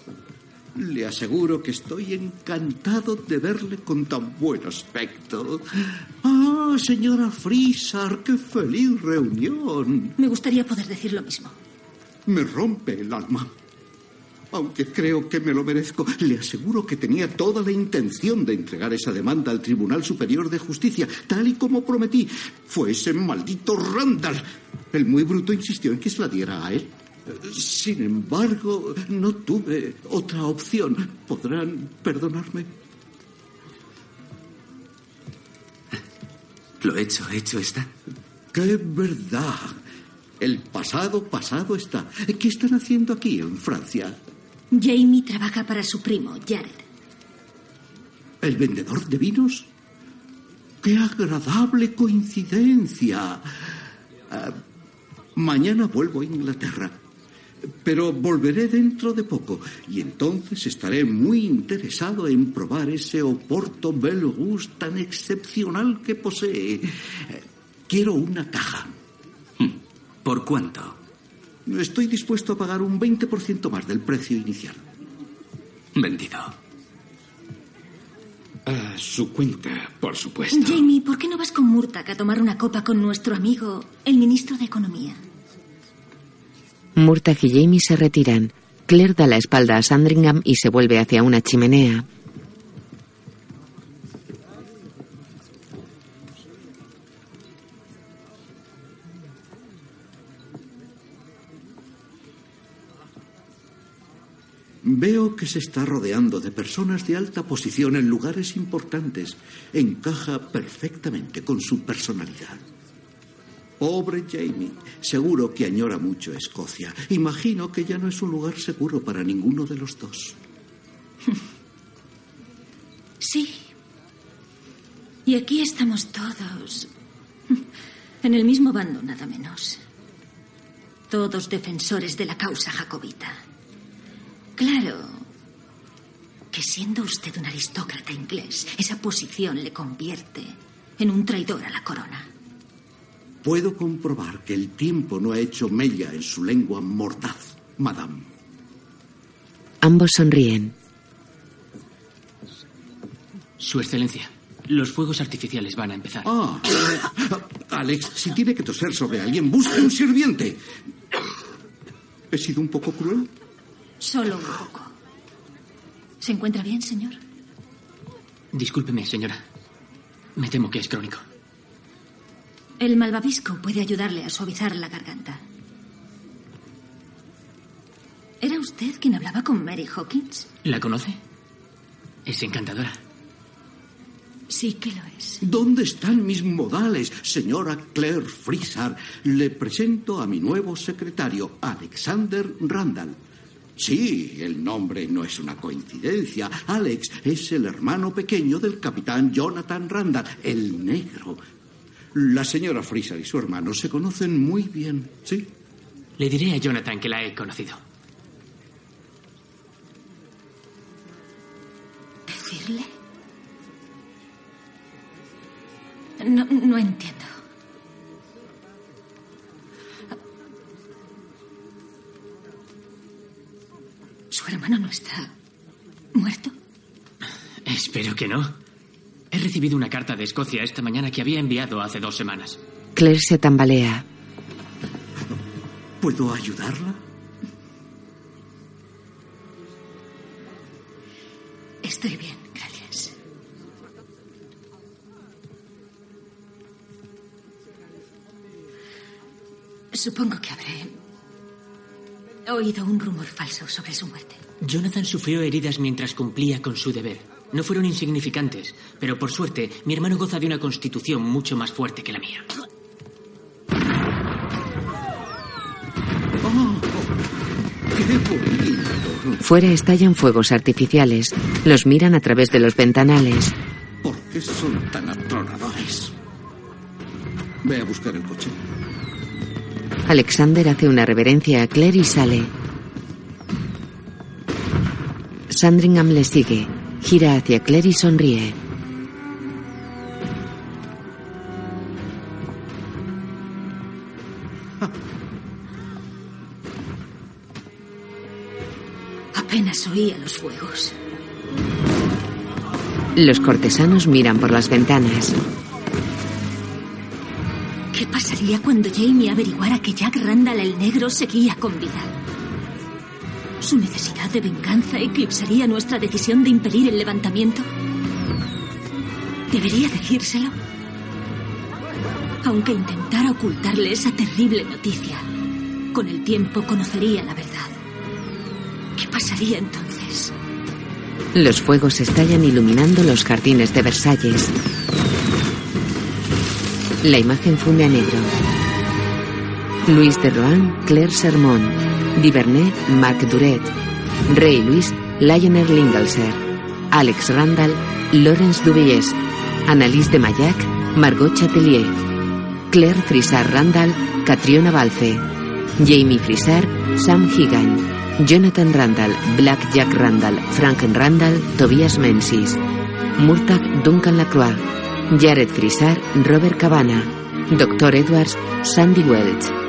le aseguro que estoy encantado de verle con tan buen aspecto. Ah, señora Frisar, qué feliz reunión. Me gustaría poder decir lo mismo. Me rompe el alma. Aunque creo que me lo merezco, le aseguro que tenía toda la intención de entregar esa demanda al Tribunal Superior de Justicia, tal y como prometí. Fue ese maldito Randall. El muy bruto insistió en que se la diera a él. Sin embargo, no tuve otra opción. ¿Podrán perdonarme? Lo hecho, hecho está. ¡Qué verdad! El pasado, pasado está. ¿Qué están haciendo aquí en Francia? Jamie trabaja para su primo, Jared. ¿El vendedor de vinos? ¡Qué agradable coincidencia! Ah, mañana vuelvo a Inglaterra. Pero volveré dentro de poco y entonces estaré muy interesado en probar ese Oporto Belgus tan excepcional que posee. Quiero una caja. ¿Por cuánto? Estoy dispuesto a pagar un 20% más del precio inicial. Vendido. A su cuenta, por supuesto. Jamie, ¿por qué no vas con Murtag a tomar una copa con nuestro amigo, el ministro de Economía? Murtag y Jamie se retiran. Claire da la espalda a Sandringham y se vuelve hacia una chimenea. Veo que se está rodeando de personas de alta posición en lugares importantes. Encaja perfectamente con su personalidad. Pobre Jamie, seguro que añora mucho Escocia. Imagino que ya no es un lugar seguro para ninguno de los dos. <laughs> Sí. Y aquí estamos todos. <laughs> En el mismo bando, nada menos. Todos defensores de la causa jacobita. Claro que siendo usted un aristócrata inglés, esa posición le convierte en un traidor a la corona. Puedo comprobar que el tiempo no ha hecho mella en su lengua mordaz, madame. Ambos sonríen. Su excelencia, los fuegos artificiales van a empezar. Ah, Alex, si tiene que toser sobre alguien, busque un sirviente. ¿He sido un poco cruel? Solo un poco. ¿Se encuentra bien, señor? Discúlpeme, señora. Me temo que es crónico. El malvavisco puede ayudarle a suavizar la garganta. ¿Era usted quien hablaba con Mary Hawkins? ¿La conoce? Es encantadora. Sí que lo es. ¿Dónde están mis modales, señora Claire Frisar? Le presento a mi nuevo secretario, Alexander Randall. Sí, el nombre no es una coincidencia. Alex es el hermano pequeño del capitán Jonathan Randall, el negro. La señora Frisar y su hermano se conocen muy bien, ¿sí? Le diré a Jonathan que la he conocido. ¿Decirle? No, no entiendo. ¿Su hermano no está muerto? Espero que no. He recibido una carta de Escocia esta mañana que había enviado hace dos semanas. Claire se tambalea. ¿Puedo ayudarla? Estoy bien, gracias. Supongo que habré oído un rumor falso sobre su muerte. Jonathan sufrió heridas mientras cumplía con su deber. No fueron insignificantes, pero por suerte mi hermano goza de una constitución mucho más fuerte que la mía. Oh, ¡Qué bonito! Fuera estallan fuegos artificiales. Los miran a través de los ventanales. ¿Por qué son tan atronadores? Ve a buscar el coche. Alexander hace una reverencia a Claire y sale. Sandringham le sigue. Gira hacia Claire y sonríe. Apenas oía los fuegos. Los cortesanos miran por las ventanas. ¿Qué pasaría cuando Jamie averiguara que Jack Randall el negro seguía con vida? ¿Su necesidad de venganza eclipsaría nuestra decisión de impedir el levantamiento? ¿Debería decírselo? Aunque intentara ocultarle esa terrible noticia, con el tiempo conocería la verdad. ¿Qué pasaría entonces? Los fuegos estallan iluminando los jardines de Versalles. La imagen funde a negro. Luis de Rohan, Claire Sermon. Divernay, Marc Duret. Rey Luis, Lionel Lingelser. Alex Randall, Laurence Dubeyes, Annalise de Mayac, Margot Chatelier, Claire Frisar Randall, Catriona Balfe, Jamie Frisar, Sam Higan, Jonathan Randall, Black Jack Randall, Frank Randall, Tobias Menzies, Murtag Duncan Lacroix, Jared Frisar, Robert Cabana, Dr. Edwards, Sandy Welch.